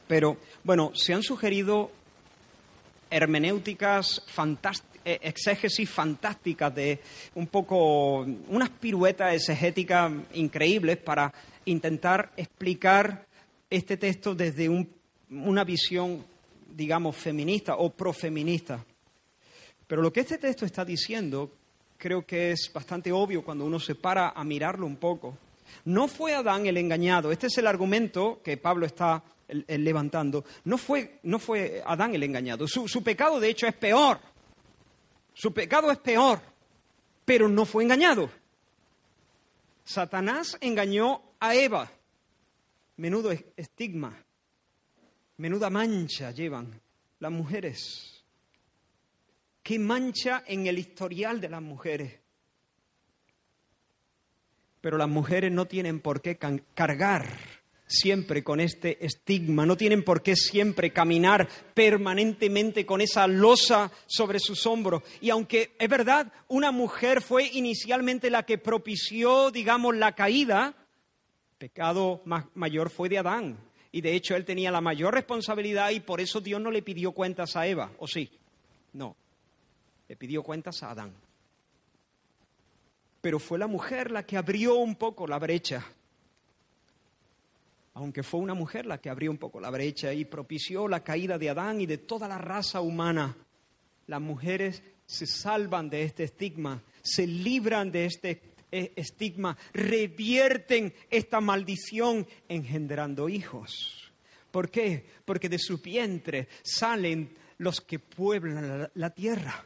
Pero bueno, se han sugerido hermenéuticas fantásticas exégesis fantásticas de un poco unas piruetas exegéticas increíbles para intentar explicar este texto desde una visión, digamos, feminista o profeminista. Pero lo que este texto está diciendo creo que es bastante obvio cuando uno se para a mirarlo un poco. No fue Adán el engañado. Este es el argumento que Pablo está levantando. No fue, no fue Adán el engañado. su pecado, de hecho, es peor. Su pecado es peor, pero no fue engañado. Satanás engañó a Eva. Menudo estigma, menuda mancha llevan las mujeres. Qué mancha en el historial de las mujeres. Pero las mujeres no tienen por qué cargar siempre con este estigma, no tienen por qué siempre caminar permanentemente con esa losa sobre sus hombros. Y aunque es verdad, una mujer fue inicialmente la que propició, digamos, la caída, pecado mayor fue de Adán. Y de hecho él tenía la mayor responsabilidad y por eso Dios no le pidió cuentas a Eva, ¿o sí? No, le pidió cuentas a Adán. Pero fue la mujer la que abrió un poco la brecha aunque fue una mujer la que abrió un poco la brecha y propició la caída de Adán y de toda la raza humana, las mujeres se salvan de este estigma, se libran de este e, estigma, revierten esta maldición engendrando hijos. ¿Por qué? Porque de su vientre salen los que pueblan la, tierra.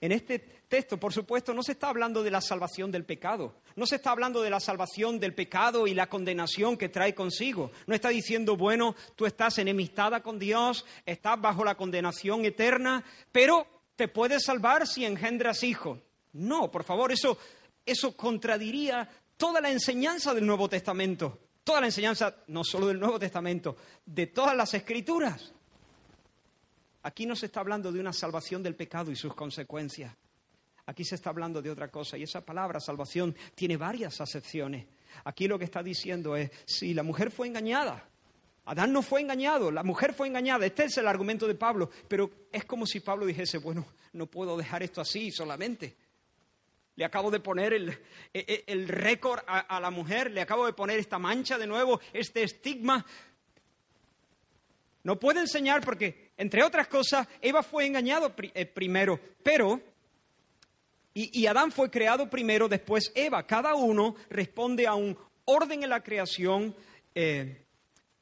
En este texto, por supuesto, no se está hablando de la salvación del pecado, no se está hablando de la salvación del pecado y la condenación que trae consigo. No está diciendo, bueno, tú estás enemistada con Dios, estás bajo la condenación eterna, pero te puedes salvar si engendras hijos. No, por favor, eso, eso contradiría toda la enseñanza del Nuevo Testamento, toda la enseñanza, no solo del Nuevo Testamento, de todas las escrituras. Aquí no se está hablando de una salvación del pecado y sus consecuencias. Aquí se está hablando de otra cosa y esa palabra salvación tiene varias acepciones. Aquí lo que está diciendo es, si la mujer fue engañada, Adán no fue engañado, la mujer fue engañada, este es el argumento de Pablo, pero es como si Pablo dijese, bueno, no puedo dejar esto así solamente. Le acabo de poner el, e, e, récord a, la mujer, le acabo de poner esta mancha de nuevo, este estigma. No puedo enseñar porque, entre otras cosas, Eva fue engañado eh, primero, pero y, Adán fue creado primero, después Eva. Cada uno responde a un orden en la creación eh,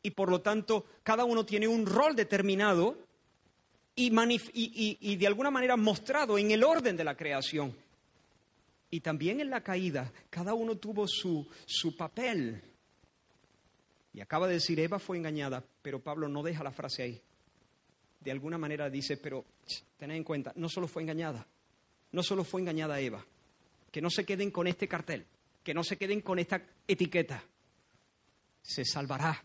y por lo tanto cada uno tiene un rol determinado y, de alguna manera mostrado en el orden de la creación. Y también en la caída, cada uno tuvo su, su papel. Y acaba de decir, Eva fue engañada, pero Pablo no deja la frase ahí. De alguna manera dice, pero tened en cuenta, no solo fue engañada, no solo fue engañada Eva, que no se queden con este cartel, que no se queden con esta etiqueta. Se salvará,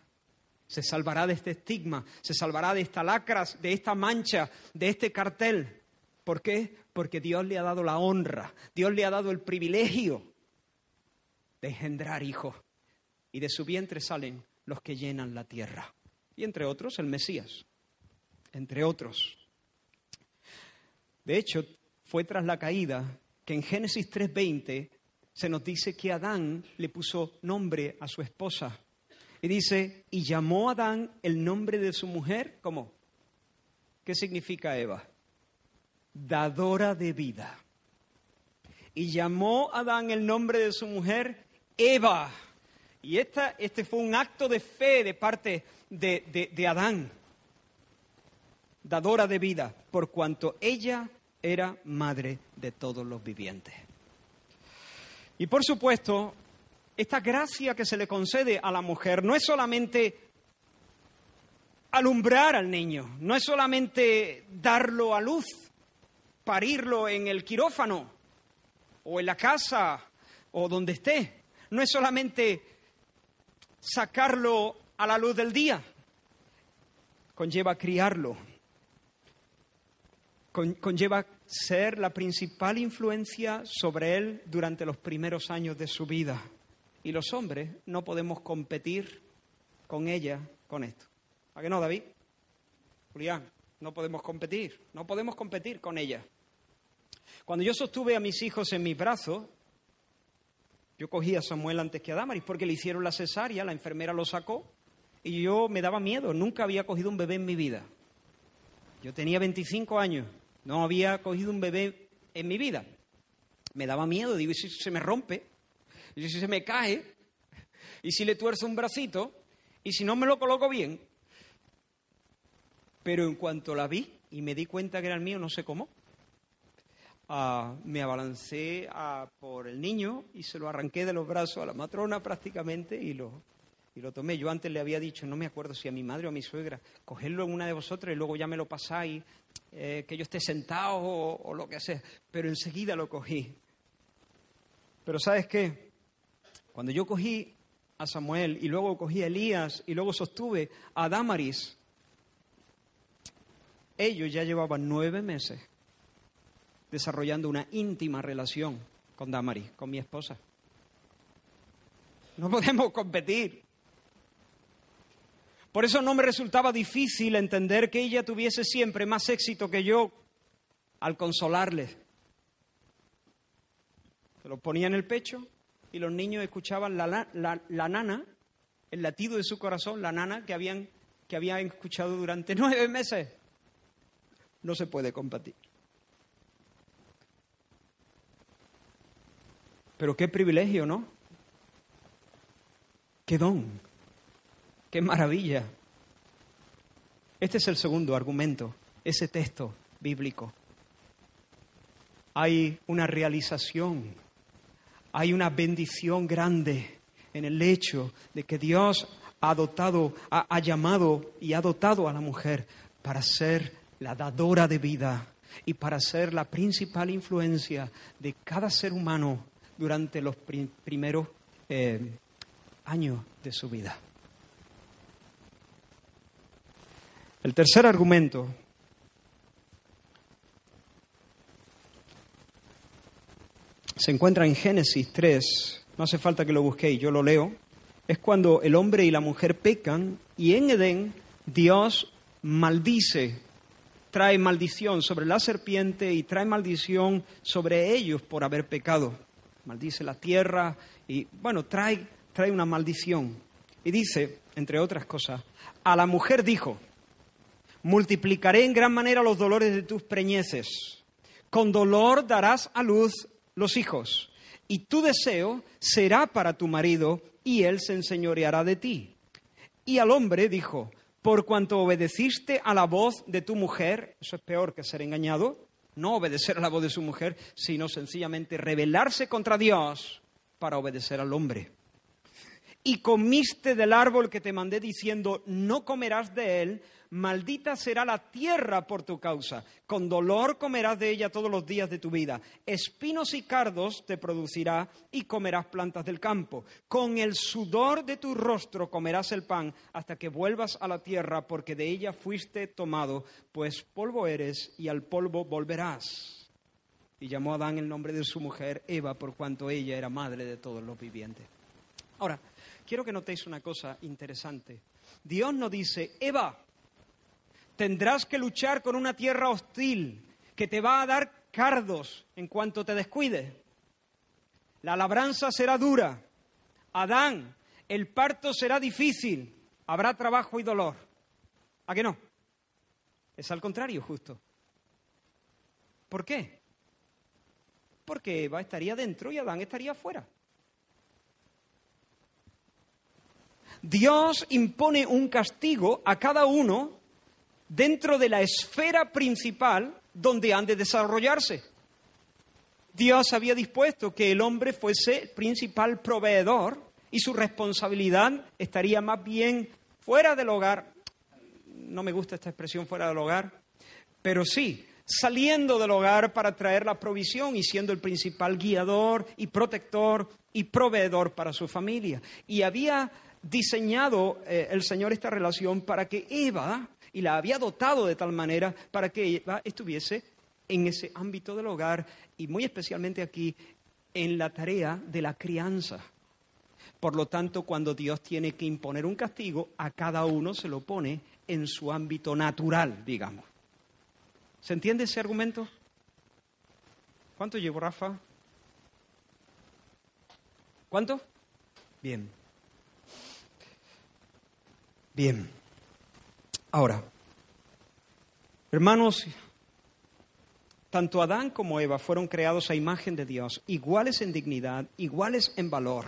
se salvará de este estigma, se salvará de esta lacra, de esta mancha, de este cartel. ¿Por qué? Porque Dios le ha dado la honra, Dios le ha dado el privilegio de engendrar hijos. Y de su vientre salen los que llenan la tierra. Y entre otros, el Mesías. Entre otros. De hecho, fue tras la caída que en Génesis 3:20 se nos dice que Adán le puso nombre a su esposa. Y dice, y llamó Adán el nombre de su mujer, ¿cómo? ¿Qué significa Eva? Dadora de vida. Y llamó Adán el nombre de su mujer, Eva. Y esta, este fue un acto de fe de parte de, de Adán, dadora de vida, por cuanto ella era madre de todos los vivientes. Y por supuesto, esta gracia que se le concede a la mujer no es solamente alumbrar al niño, no es solamente darlo a luz, parirlo en el quirófano o en la casa o donde esté. No es solamente sacarlo a la luz del día, conlleva criarlo, conlleva ser la principal influencia sobre él durante los primeros años de su vida. Y los hombres no podemos competir con ella con esto. ¿A qué no, David? Julián, no podemos competir, no podemos competir con ella. Cuando yo sostuve a mis hijos en mis brazos, yo cogí a Samuel antes que a Damaris porque le hicieron la cesárea, la enfermera lo sacó y yo me daba miedo, nunca había cogido un bebé en mi vida. Yo tenía 25 años, no había cogido un bebé en mi vida. Me daba miedo, digo, ¿y si se me rompe? ¿Y si se me cae? ¿Y si le tuerzo un bracito? ¿Y si no me lo coloco bien? Pero en cuanto la vi y me di cuenta que era el mío, no sé cómo, ah, me abalancé ah, por el niño y se lo arranqué de los brazos a la matrona prácticamente y lo, y lo tomé. Yo antes le había dicho, no me acuerdo si a mi madre o a mi suegra, cogerlo en una de vosotras y luego ya me lo pasáis, eh, que yo esté sentado o, o, lo que sea. Pero enseguida lo cogí. Pero ¿sabes qué? Cuando yo cogí a Samuel y luego cogí a Elías y luego sostuve a Damaris, ellos ya llevaban nueve meses desarrollando una íntima relación con Damaris, con mi esposa. No podemos competir. Por eso no me resultaba difícil entender que ella tuviese siempre más éxito que yo al consolarle. Se lo ponía en el pecho y los niños escuchaban la, la, nana, el latido de su corazón, la nana que habían, que habían escuchado durante nueve meses no se puede combatir. Pero qué privilegio, ¿no? Qué don, qué maravilla. Este es el segundo argumento, ese texto bíblico. Hay una realización, hay una bendición grande en el hecho de que Dios ha dotado, ha, llamado y ha dotado a la mujer para ser la dadora de vida y para ser la principal influencia de cada ser humano durante los primeros eh, años de su vida. El tercer argumento se encuentra en Génesis 3, no hace falta que lo busquéis, yo lo leo, es cuando el hombre y la mujer pecan y en Edén Dios maldice trae maldición sobre la serpiente y trae maldición sobre ellos por haber pecado. Maldice la tierra y, bueno, trae, trae una maldición. Y dice, entre otras cosas, a la mujer dijo, multiplicaré en gran manera los dolores de tus preñeces. Con dolor darás a luz los hijos, y tu deseo será para tu marido, y él se enseñoreará de ti. Y al hombre dijo, por cuanto obedeciste a la voz de tu mujer, eso es peor que ser engañado, no obedecer a la voz de su mujer, sino sencillamente rebelarse contra Dios para obedecer al hombre. Y comiste del árbol que te mandé diciendo, no comerás de él, maldita será la tierra por tu causa, con dolor comerás de ella todos los días de tu vida, espinos y cardos te producirá y comerás plantas del campo, con el sudor de tu rostro comerás el pan hasta que vuelvas a la tierra, porque de ella fuiste tomado, pues polvo eres y al polvo volverás. Y llamó a Adán el nombre de su mujer Eva, por cuanto ella era madre de todos los vivientes. Ahora, quiero que notéis una cosa interesante. Dios no dice, Eva, tendrás que luchar con una tierra hostil que te va a dar cardos en cuanto te descuides. La labranza será dura. Adán, el parto será difícil. Habrá trabajo y dolor. ¿A qué no? Es al contrario, justo. ¿Por qué? Porque Eva estaría dentro y Adán estaría fuera. Dios impone un castigo a cada uno dentro de la esfera principal donde han de desarrollarse. Dios había dispuesto que el hombre fuese el principal proveedor y su responsabilidad estaría más bien fuera del hogar. No me gusta esta expresión fuera del hogar, pero sí, saliendo del hogar para traer la provisión y siendo el principal guiador y protector y proveedor para su familia. Y había diseñado eh, el Señor esta relación para que Eva, y la había dotado de tal manera para que Eva estuviese en ese ámbito del hogar y muy especialmente aquí en la tarea de la crianza. Por lo tanto, cuando Dios tiene que imponer un castigo, a cada uno se lo pone en su ámbito natural, digamos. ¿Se entiende ese argumento? ¿Cuánto llevo, Rafa? ¿Cuánto? Bien. Bien. Ahora, hermanos, tanto Adán como Eva fueron creados a imagen de Dios, iguales en dignidad, iguales en valor,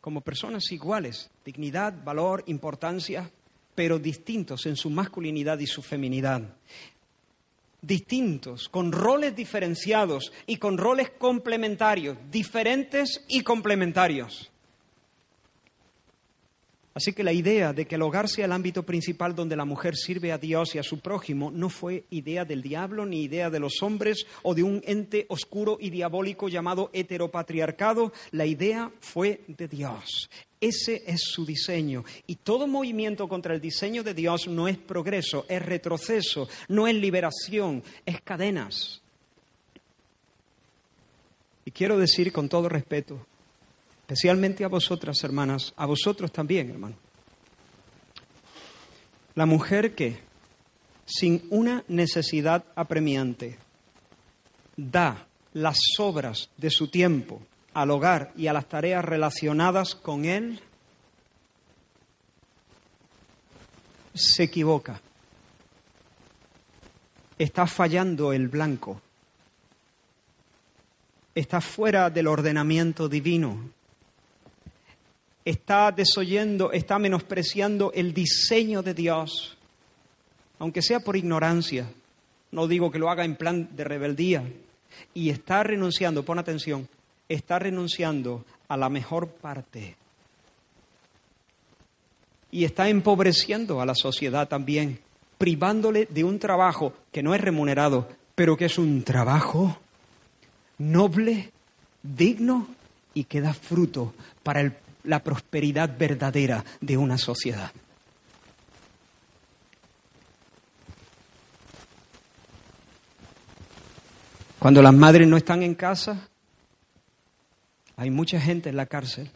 como personas iguales, dignidad, valor, importancia, pero distintos en su masculinidad y su feminidad. Distintos, con roles diferenciados y con roles complementarios, diferentes y complementarios. Así que la idea de que el hogar sea el ámbito principal donde la mujer sirve a Dios y a su prójimo no fue idea del diablo ni idea de los hombres o de un ente oscuro y diabólico llamado heteropatriarcado. La idea fue de Dios. Ese es su diseño. Y todo movimiento contra el diseño de Dios no es progreso, es retroceso, no es liberación, es cadenas. Y quiero decir con todo respeto, especialmente a vosotras, hermanas, a vosotros también, hermano. La mujer que, sin una necesidad apremiante, da las obras de su tiempo al hogar y a las tareas relacionadas con él, se equivoca. Está fallando el blanco. Está fuera del ordenamiento divino está desoyendo, está menospreciando el diseño de Dios, aunque sea por ignorancia. No digo que lo haga en plan de rebeldía. Y está renunciando, pon atención, está renunciando a la mejor parte. Y está empobreciendo a la sociedad también, privándole de un trabajo que no es remunerado, pero que es un trabajo noble, digno y que da fruto para el la prosperidad verdadera de una sociedad. Cuando las madres no están en casa, hay mucha gente en la cárcel.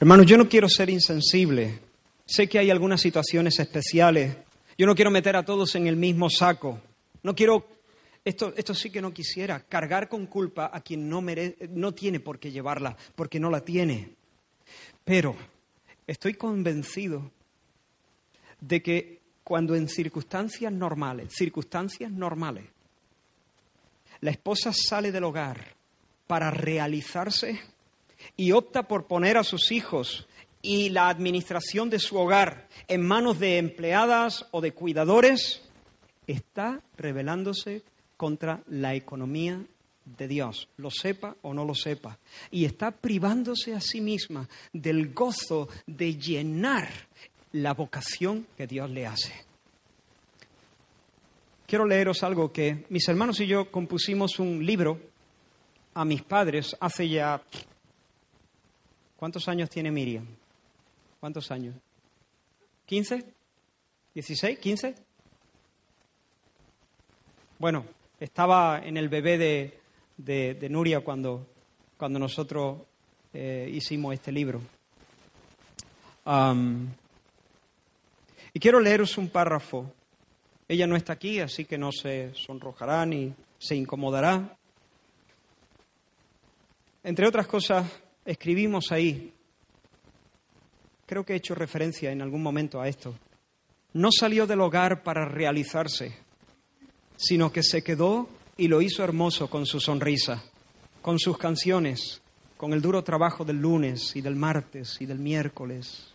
Hermanos, yo no quiero ser insensible. Sé que hay algunas situaciones especiales. Yo no quiero meter a todos en el mismo saco. No quiero, esto, esto sí que no quisiera, cargar con culpa a quien no, no tiene por qué llevarla, porque no la tiene. Pero estoy convencido de que cuando en circunstancias normales, circunstancias normales, la esposa sale del hogar para realizarse y opta por poner a sus hijos y la administración de su hogar en manos de empleadas o de cuidadores, está rebelándose contra la economía de Dios, lo sepa o no lo sepa, y está privándose a sí misma del gozo de llenar la vocación que Dios le hace. Quiero leeros algo que mis hermanos y yo compusimos un libro a mis padres hace ya... ¿Cuántos años tiene Miriam? ¿Cuántos años? ¿15? ¿16? ¿15? Bueno, estaba en el bebé de, Nuria cuando, cuando nosotros eh, hicimos este libro. y quiero leeros un párrafo. Ella no está aquí, así que no se sonrojará ni se incomodará. Entre otras cosas, escribimos ahí, creo que he hecho referencia en algún momento a esto, no salió del hogar para realizarse, sino que se quedó y lo hizo hermoso con su sonrisa, con sus canciones, con el duro trabajo del lunes y del martes y del miércoles.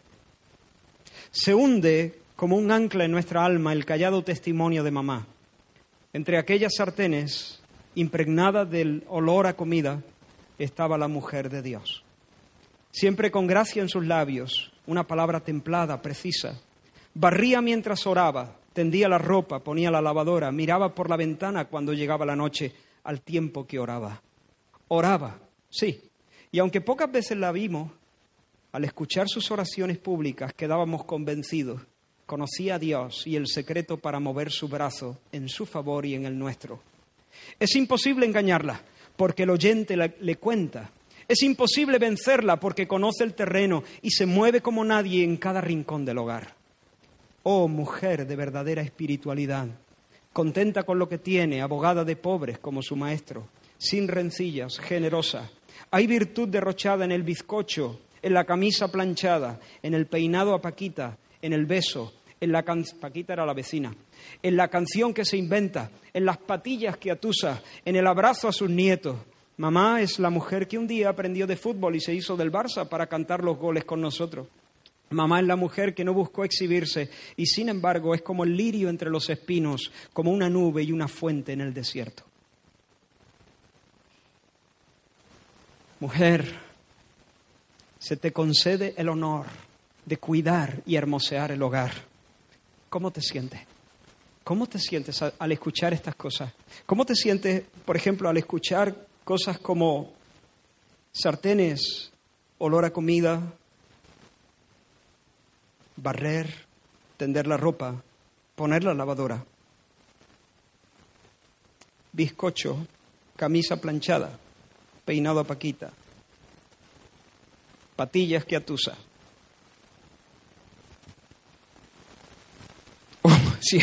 Se hunde como un ancla en nuestra alma el callado testimonio de mamá. Entre aquellas sartenes, impregnada del olor a comida, estaba la mujer de Dios. siempre con gracia en sus labios, una palabra templada, precisa. Barría mientras oraba, tendía la ropa, ponía la lavadora, miraba por la ventana cuando llegaba la noche, al tiempo que oraba. Oraba, sí. Y aunque pocas veces la vimos, al escuchar sus oraciones públicas quedábamos convencidos. Conocía a Dios y el secreto para mover su brazo en su favor y en el nuestro. Es imposible engañarla porque el oyente le cuenta. Es imposible vencerla porque conoce el terreno y se mueve como nadie en cada rincón del hogar. Oh mujer de verdadera espiritualidad, contenta con lo que tiene, abogada de pobres como su maestro, sin rencillas, generosa. Hay virtud derrochada en el bizcocho, en la camisa planchada, en el peinado a Paquita, en el beso, en la Paquita era la vecina, en la canción que se inventa, en las patillas que atusa, en el abrazo a sus nietos. Mamá es la mujer que un día aprendió de fútbol y se hizo del Barça para cantar los goles con nosotros. Mamá es la mujer que no buscó exhibirse y sin embargo es como el lirio entre los espinos, como una nube y una fuente en el desierto. Mujer, se te concede el honor de cuidar y hermosear el hogar. ¿Cómo te sientes? ¿Cómo te sientes al escuchar estas cosas? ¿Cómo te sientes, por ejemplo, al escuchar cosas como sartenes, olor a comida, barrer, tender la ropa, poner la lavadora. Bizcocho, camisa planchada, peinado a paquita, patillas que atusa. Oh, sí.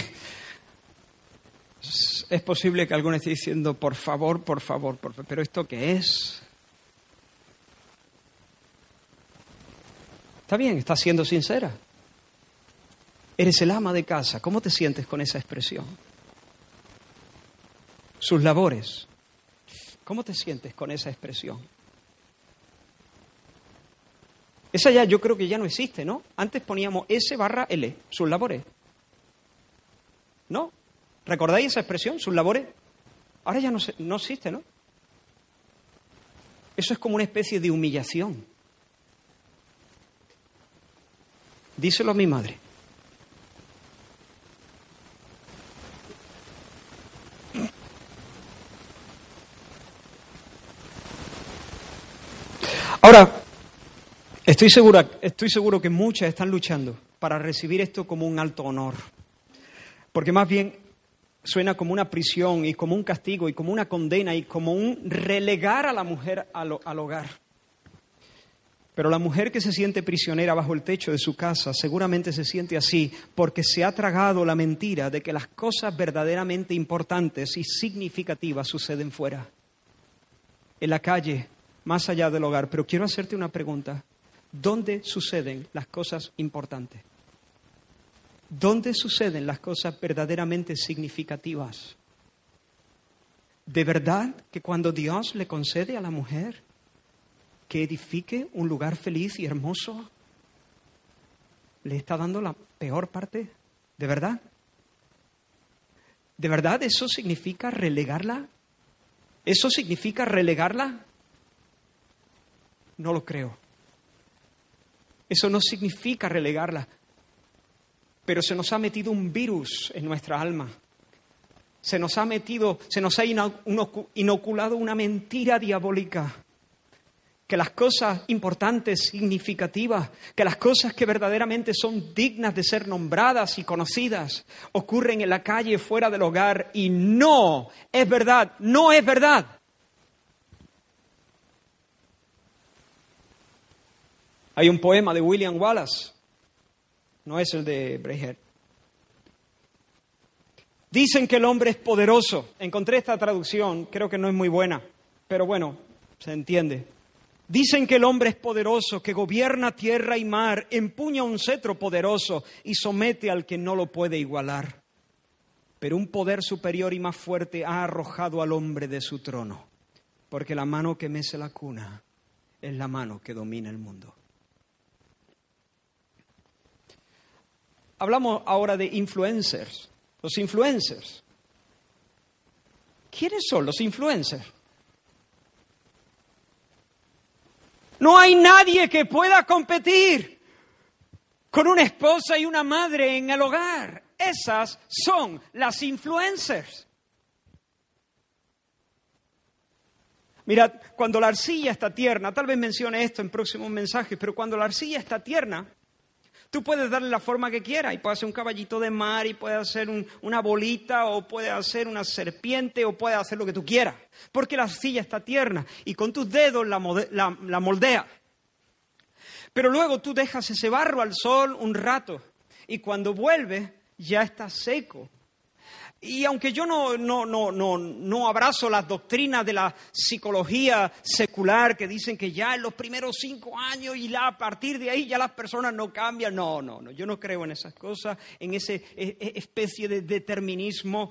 Es posible que alguno esté diciendo, por favor, por favor, por favor, pero ¿esto qué es? Está bien, está siendo sincera. Eres el ama de casa. ¿Cómo te sientes con esa expresión? Sus labores. ¿Cómo te sientes con esa expresión? Esa ya yo creo que ya no existe, ¿no? Antes poníamos S barra L, sus labores. ¿No? ¿Recordáis esa expresión, sus labores? Ahora ya no, no existe, ¿no? Eso es como una especie de humillación. Díselo a mi madre. Ahora, estoy, segura, estoy seguro que muchas están luchando para recibir esto como un alto honor, porque más bien suena como una prisión y como un castigo y como una condena y como un relegar a la mujer al, al hogar. Pero la mujer que se siente prisionera bajo el techo de su casa seguramente se siente así porque se ha tragado la mentira de que las cosas verdaderamente importantes y significativas suceden fuera, en la calle, más allá del hogar. Pero quiero hacerte una pregunta. ¿Dónde suceden las cosas importantes? ¿Dónde suceden las cosas verdaderamente significativas? ¿De verdad que cuando Dios le concede a la mujer que edifique un lugar feliz y hermoso, le está dando la peor parte? ¿De verdad? ¿De verdad eso significa relegarla? ¿Eso significa relegarla? No lo creo. Eso no significa relegarla, pero se nos ha metido un virus en nuestra alma. Se nos ha metido, se nos ha inoculado una mentira diabólica. Que las cosas importantes, significativas, que las cosas que verdaderamente son dignas de ser nombradas y conocidas, ocurren en la calle, fuera del hogar, y no es verdad, no es verdad. Hay un poema de William Wallace, no es el de Breher. Dicen que el hombre es poderoso. Encontré esta traducción, creo que no es muy buena, pero bueno, se entiende. Dicen que el hombre es poderoso, que gobierna tierra y mar, empuña un cetro poderoso y somete al que no lo puede igualar. Pero un poder superior y más fuerte ha arrojado al hombre de su trono, porque la mano que mece la cuna es la mano que domina el mundo. Hablamos ahora de influencers, los influencers. ¿Quiénes son los influencers? No hay nadie que pueda competir con una esposa y una madre en el hogar. Esas son las influencers. Mirad, cuando la arcilla está tierna, tal vez mencione esto en próximos mensajes, pero cuando la arcilla está tierna, tú puedes darle la forma que quieras y puedes hacer un caballito de mar y puedes hacer una bolita o puedes hacer una serpiente o puedes hacer lo que tú quieras, porque la arcilla está tierna y con tus dedos la, la moldea. Pero luego tú dejas ese barro al sol un rato y cuando vuelve ya está seco y aunque yo no, no, no, no, abrazo las doctrinas de la psicología secular que dicen que ya en los primeros cinco años y a partir de ahí ya las personas no cambian, no, no, no, yo no creo en esas cosas, en esa e, e, especie de determinismo,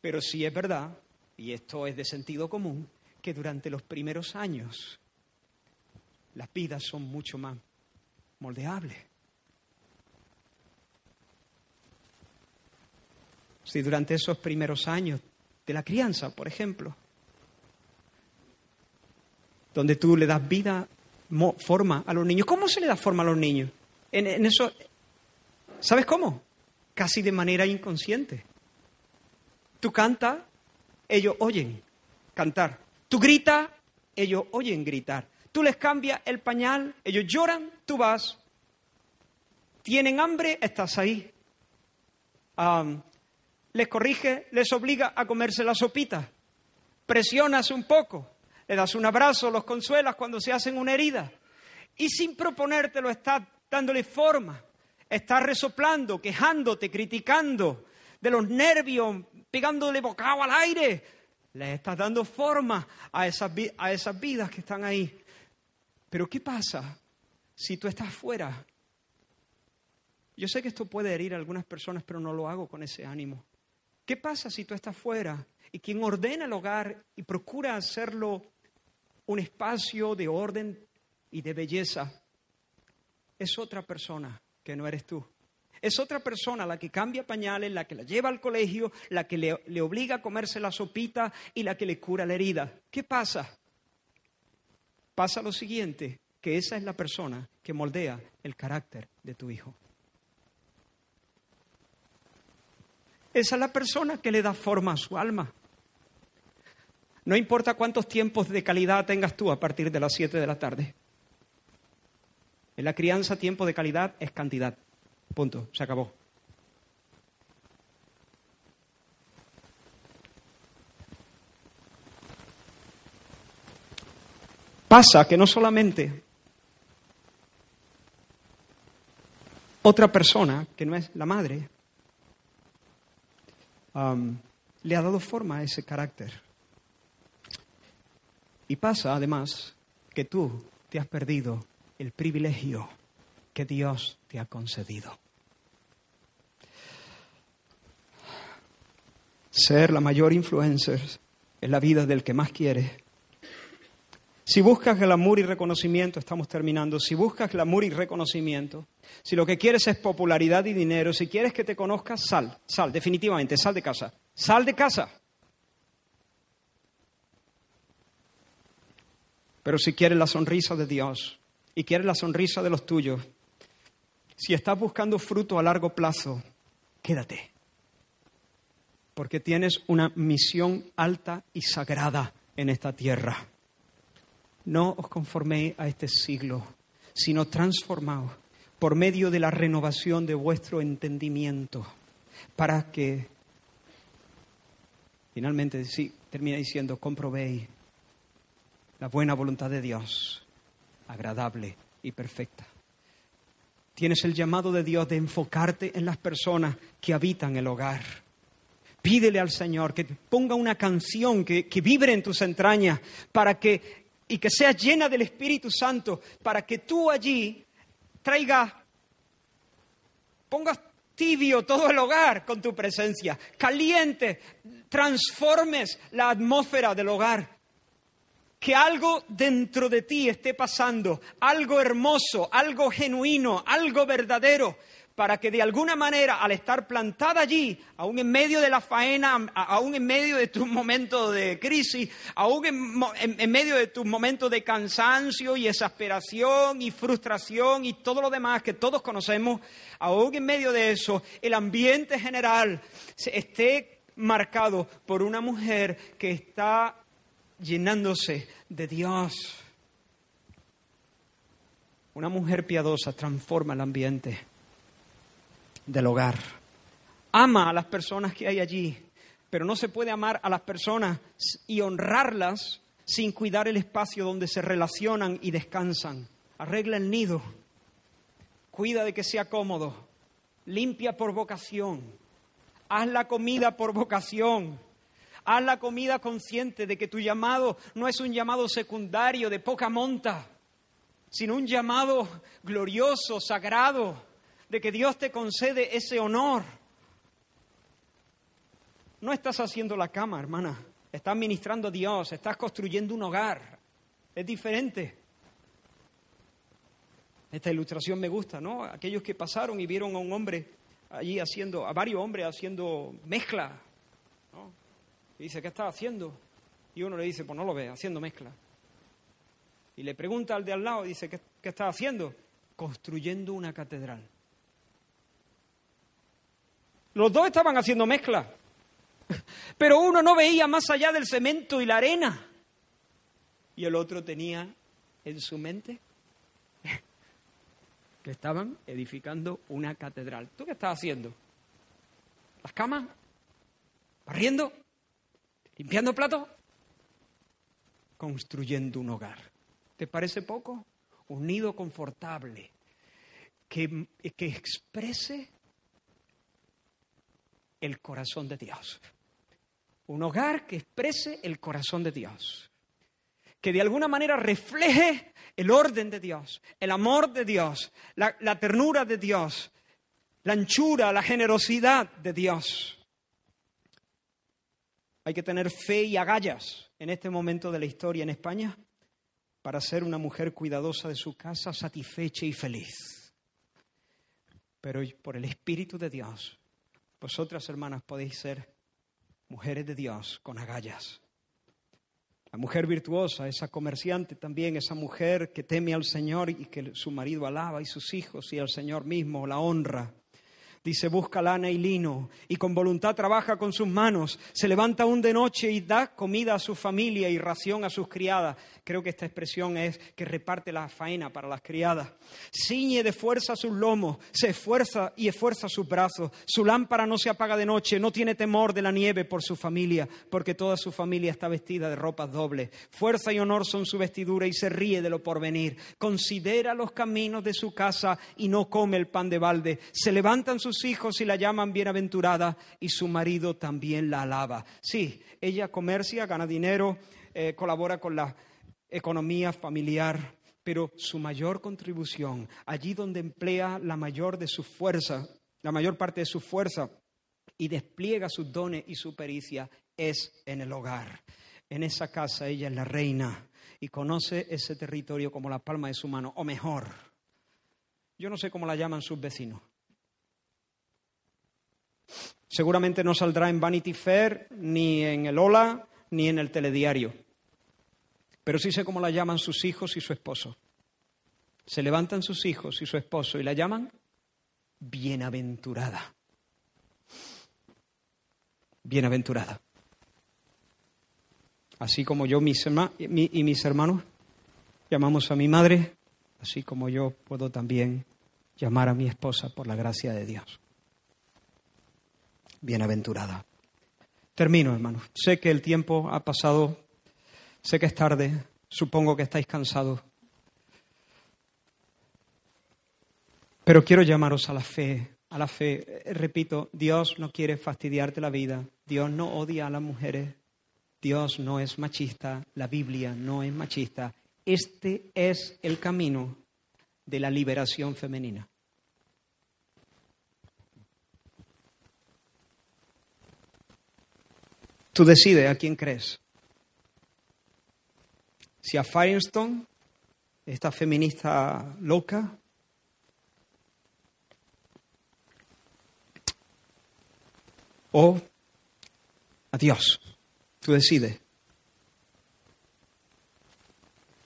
pero sí es verdad, y esto es de sentido común, que durante los primeros años las vidas son mucho más moldeables. Si durante esos primeros años de la crianza, por ejemplo, donde tú le das vida, forma a los niños. ¿Cómo se le da forma a los niños? En, eso, ¿sabes cómo? Casi de manera inconsciente. Tú cantas, ellos oyen cantar. Tú gritas, ellos oyen gritar. Tú les cambias el pañal, ellos lloran, tú vas. Tienen hambre, estás ahí les corrige, les obliga a comerse la sopita. Presionas un poco, le das un abrazo, los consuelas cuando se hacen una herida. Y sin proponértelo estás dándole forma, estás resoplando, quejándote, criticando de los nervios, pegándole bocado al aire. Le estás dando forma a esas, a esas vidas que están ahí. Pero ¿qué pasa si tú estás fuera? Yo sé que esto puede herir a algunas personas, pero no lo hago con ese ánimo. ¿Qué pasa si tú estás fuera y quien ordena el hogar y procura hacerlo un espacio de orden y de belleza es otra persona que no eres tú? Es otra persona la que cambia pañales, la que la lleva al colegio, la que le, le, obliga a comerse la sopita y la que le cura la herida. ¿Qué pasa? Pasa lo siguiente, que esa es la persona que moldea el carácter de tu hijo. Esa es la persona que le da forma a su alma. No importa cuántos tiempos de calidad tengas tú a partir de las 7 de la tarde. En la crianza tiempo de calidad es cantidad. Punto. Se acabó. Pasa que no solamente otra persona, que no es la madre, le ha dado forma a ese carácter. Y pasa además que tú te has perdido el privilegio que Dios te ha concedido. Ser la mayor influencer en la vida del que más quieres si buscas glamour y reconocimiento, estamos terminando, si buscas glamour y reconocimiento, si lo que quieres es popularidad y dinero, si quieres que te conozcas, sal, sal, definitivamente, sal de casa, sal de casa. Pero si quieres la sonrisa de Dios y quieres la sonrisa de los tuyos, si estás buscando fruto a largo plazo, quédate. Porque tienes una misión alta y sagrada en esta tierra. No os conforméis a este siglo, sino transformaos por medio de la renovación de vuestro entendimiento, para que, finalmente, sí, termina diciendo, comprobéis la buena voluntad de Dios, agradable y perfecta. Tienes el llamado de Dios de enfocarte en las personas que habitan el hogar. Pídele al Señor que ponga una canción que, que vibre en tus entrañas para que y que sea llena del Espíritu Santo para que tú allí traigas, pongas tibio todo el hogar con tu presencia, caliente, transformes la atmósfera del hogar. que algo dentro de ti esté pasando, algo hermoso, algo genuino, algo verdadero, para que de alguna manera, al estar plantada allí, aún en medio de la faena, aún en medio de tus momentos de crisis, aún en, medio de tus momentos de cansancio y exasperación y frustración y todo lo demás que todos conocemos, aún en medio de eso, el ambiente general esté marcado por una mujer que está llenándose de Dios. Una mujer piadosa transforma el ambiente del hogar. Ama a las personas que hay allí, pero no se puede amar a las personas y honrarlas sin cuidar el espacio donde se relacionan y descansan. Arregla el nido, cuida de que sea cómodo, limpia por vocación, haz la comida por vocación, haz la comida consciente de que tu llamado no es un llamado secundario de poca monta, sino un llamado glorioso, sagrado, de que Dios te concede ese honor. No estás haciendo la cama, hermana. Estás ministrando a Dios, estás construyendo un hogar. Es diferente. Esta ilustración me gusta, ¿no? Aquellos que pasaron y vieron a un hombre allí haciendo, a varios hombres haciendo mezcla. ¿no? Y dice, ¿qué estás haciendo? Y uno le dice, pues no lo ve, haciendo mezcla. Y le pregunta al de al lado, dice, ¿qué, qué estás haciendo? Construyendo una catedral. Los dos estaban haciendo mezcla. Pero uno no veía más allá del cemento y la arena. Y el otro tenía en su mente que estaban edificando una catedral. ¿Tú qué estás haciendo? ¿Las camas? ¿Barriendo? ¿Limpiando platos? Construyendo un hogar. ¿Te parece poco? Un nido confortable que, que exprese el corazón de Dios. Un hogar que exprese el corazón de Dios. Que de alguna manera refleje el orden de Dios, el amor de Dios, la, ternura de Dios, la anchura, la generosidad de Dios. Hay que tener fe y agallas en este momento de la historia en España para ser una mujer cuidadosa de su casa, satisfecha y feliz. Pero por el Espíritu de Dios vosotras, hermanas, podéis ser mujeres de Dios con agallas. La mujer virtuosa, esa comerciante también, esa mujer que teme al Señor y que su marido alaba y sus hijos y al Señor mismo la honra. Dice, busca lana y lino y con voluntad trabaja con sus manos. Se levanta aún de noche y da comida a su familia y ración a sus criadas. Creo que esta expresión es que reparte la faena para las criadas. Ciñe de fuerza sus lomos, se esfuerza y esfuerza sus brazos. Su lámpara no se apaga de noche, no tiene temor de la nieve por su familia, porque toda su familia está vestida de ropas dobles. Fuerza y honor son su vestidura y se ríe de lo porvenir. Considera los caminos de su casa y no come el pan de balde. Se levantan sus hijos y la llaman bienaventurada y su marido también la alaba. Sí, ella comercia, gana dinero, eh, colabora con la economía familiar, pero su mayor contribución, allí donde emplea la mayor de su fuerza, la mayor parte de su fuerza y despliega sus dones y su pericia, es en el hogar. En esa casa ella es la reina y conoce ese territorio como la palma de su mano, o mejor, yo no sé cómo la llaman sus vecinos. Seguramente no saldrá en Vanity Fair, ni en el Ola, ni en el telediario pero sí sé cómo la llaman sus hijos y su esposo. Se levantan sus hijos y su esposo y la llaman bienaventurada. Bienaventurada. Así como yo mis y mis hermanos llamamos a mi madre, así como yo puedo también llamar a mi esposa por la gracia de Dios. Bienaventurada. Termino, hermanos. Sé que el tiempo ha pasado Sé que es tarde, supongo que estáis cansados. Pero quiero llamaros a la fe, a la fe. Repito, Dios no quiere fastidiarte la vida, Dios no odia a las mujeres, Dios no es machista, la Biblia no es machista. Este es el camino de la liberación femenina. Tú decides a quién crees. si a Firestone, esta feminista loca, o a Dios. Tú decides.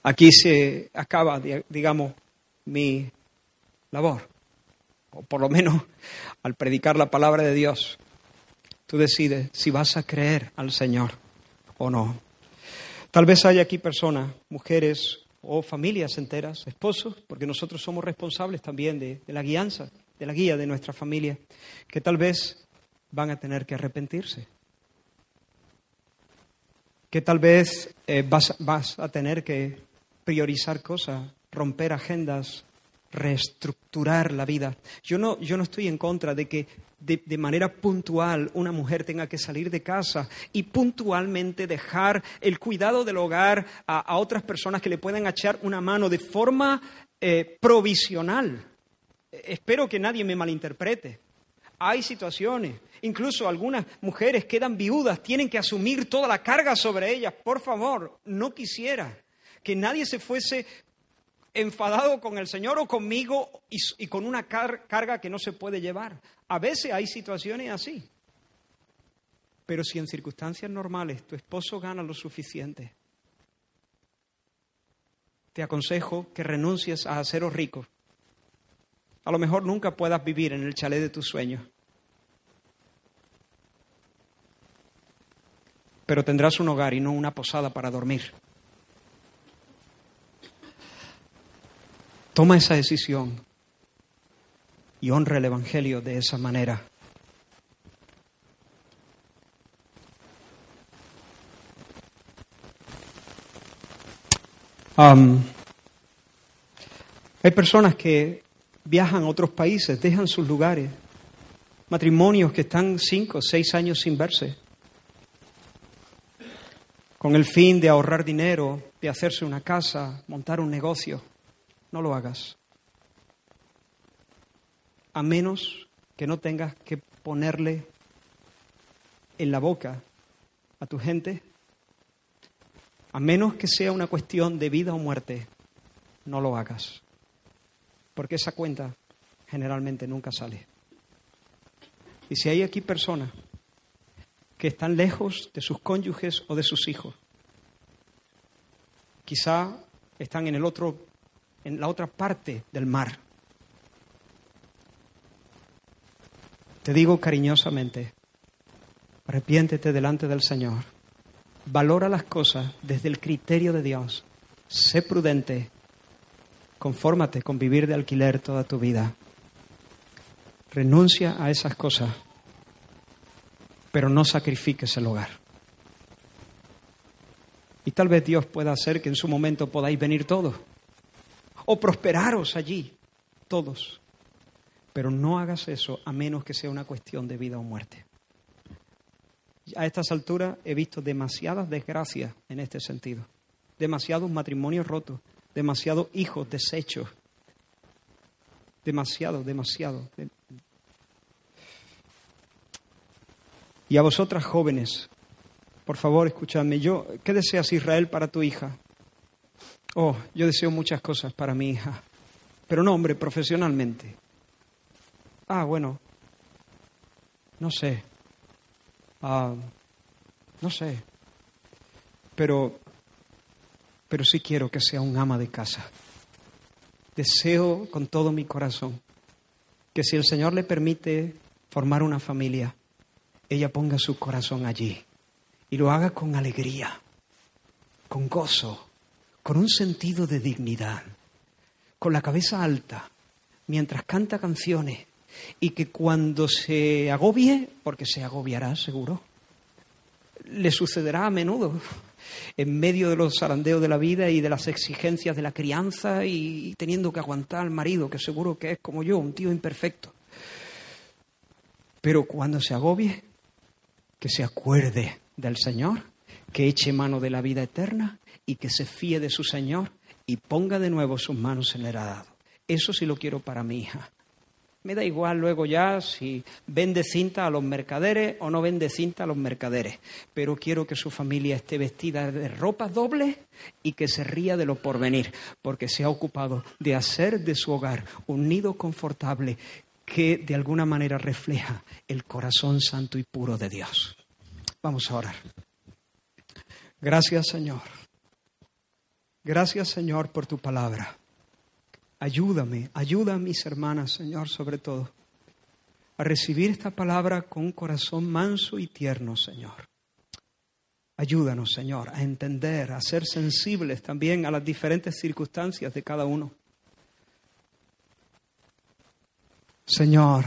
Aquí se acaba, digamos, mi labor, o por lo menos al predicar la palabra de Dios. Tú decides si vas a creer al Señor o no. Tal vez haya aquí personas, mujeres o familias enteras, esposos, porque nosotros somos responsables también de, la guianza, de la guía de nuestra familia, que tal vez van a tener que arrepentirse. Que tal vez eh, vas, vas a tener que priorizar cosas, romper agendas, reestructurar la vida. Yo no, yo no estoy en contra de que de, manera puntual una mujer tenga que salir de casa y puntualmente dejar el cuidado del hogar a, otras personas que le puedan echar una mano de forma eh, provisional. Espero que nadie me malinterprete. Hay situaciones, incluso algunas mujeres quedan viudas, tienen que asumir toda la carga sobre ellas. Por favor, no quisiera que nadie se fuese enfadado con el Señor o conmigo y, con una carga que no se puede llevar. A veces hay situaciones así. Pero si en circunstancias normales tu esposo gana lo suficiente, te aconsejo que renuncies a haceros rico. A lo mejor nunca puedas vivir en el chalet de tus sueños. Pero tendrás un hogar y no una posada para dormir. Toma esa decisión y honra el Evangelio de esa manera. hay personas que viajan a otros países, dejan sus lugares, matrimonios que están cinco, o seis años sin verse, con el fin de ahorrar dinero, de hacerse una casa, montar un negocio no lo hagas. A menos que no tengas que ponerle en la boca a tu gente, a menos que sea una cuestión de vida o muerte, no lo hagas. Porque esa cuenta generalmente nunca sale. Y si hay aquí personas que están lejos de sus cónyuges o de sus hijos, quizá están en el otro en la otra parte del mar. Te digo cariñosamente, arrepiéntete delante del Señor, valora las cosas desde el criterio de Dios, sé prudente, confórmate con vivir de alquiler toda tu vida, renuncia a esas cosas, pero no sacrifiques el hogar. Y tal vez Dios pueda hacer que en su momento podáis venir todos o prosperaros allí, todos. Pero no hagas eso a menos que sea una cuestión de vida o muerte. A estas alturas he visto demasiadas desgracias en este sentido, demasiados matrimonios rotos, demasiados hijos deshechos, demasiado, demasiado. Y a vosotras jóvenes, por favor, escuchadme. Yo, ¿qué deseas Israel para tu hija? Oh, yo deseo muchas cosas para mi hija, pero no, hombre, profesionalmente. Ah, bueno, no sé. Ah, no sé. Pero, pero sí quiero que sea un ama de casa. Deseo con todo mi corazón que si el Señor le permite formar una familia, ella ponga su corazón allí y lo haga con alegría, con gozo con un sentido de dignidad, con la cabeza alta, mientras canta canciones, y que cuando se agobie, porque se agobiará seguro, le sucederá a menudo, en medio de los zarandeos de la vida y de las exigencias de la crianza y teniendo que aguantar al marido, que seguro que es como yo, un tío imperfecto. Pero cuando se agobie, que se acuerde del Señor, que eche mano de la vida eterna y que se fíe de su Señor y ponga de nuevo sus manos en el arado. Eso sí lo quiero para mi hija. Me da igual luego ya si vende cinta a los mercaderes o no vende cinta a los mercaderes, pero quiero que su familia esté vestida de ropa doble y que se ría de lo porvenir, porque se ha ocupado de hacer de su hogar un nido confortable que de alguna manera refleja el corazón santo y puro de Dios. Vamos a orar. Gracias Señor. Gracias Señor por tu palabra. Ayúdame, ayuda a mis hermanas, Señor, sobre todo, a recibir esta palabra con un corazón manso y tierno, Señor. Ayúdanos, Señor, a entender, a ser sensibles también a las diferentes circunstancias de cada uno. Señor,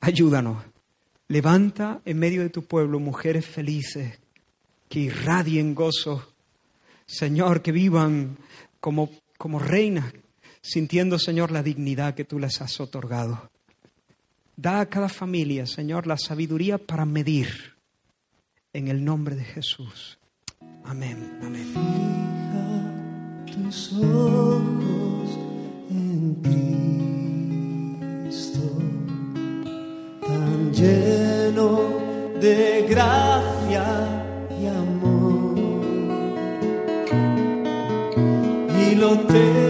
ayúdanos. Levanta en medio de tu pueblo mujeres felices que irradien gozo. Señor, que vivan como, como reinas sintiendo, Señor, la dignidad que tú les has otorgado. Da a cada familia, Señor, la sabiduría para medir en el nombre de Jesús. Amén. Amén. Fija tus ojos en Cristo, tan lleno de gracia y amor. Y lo te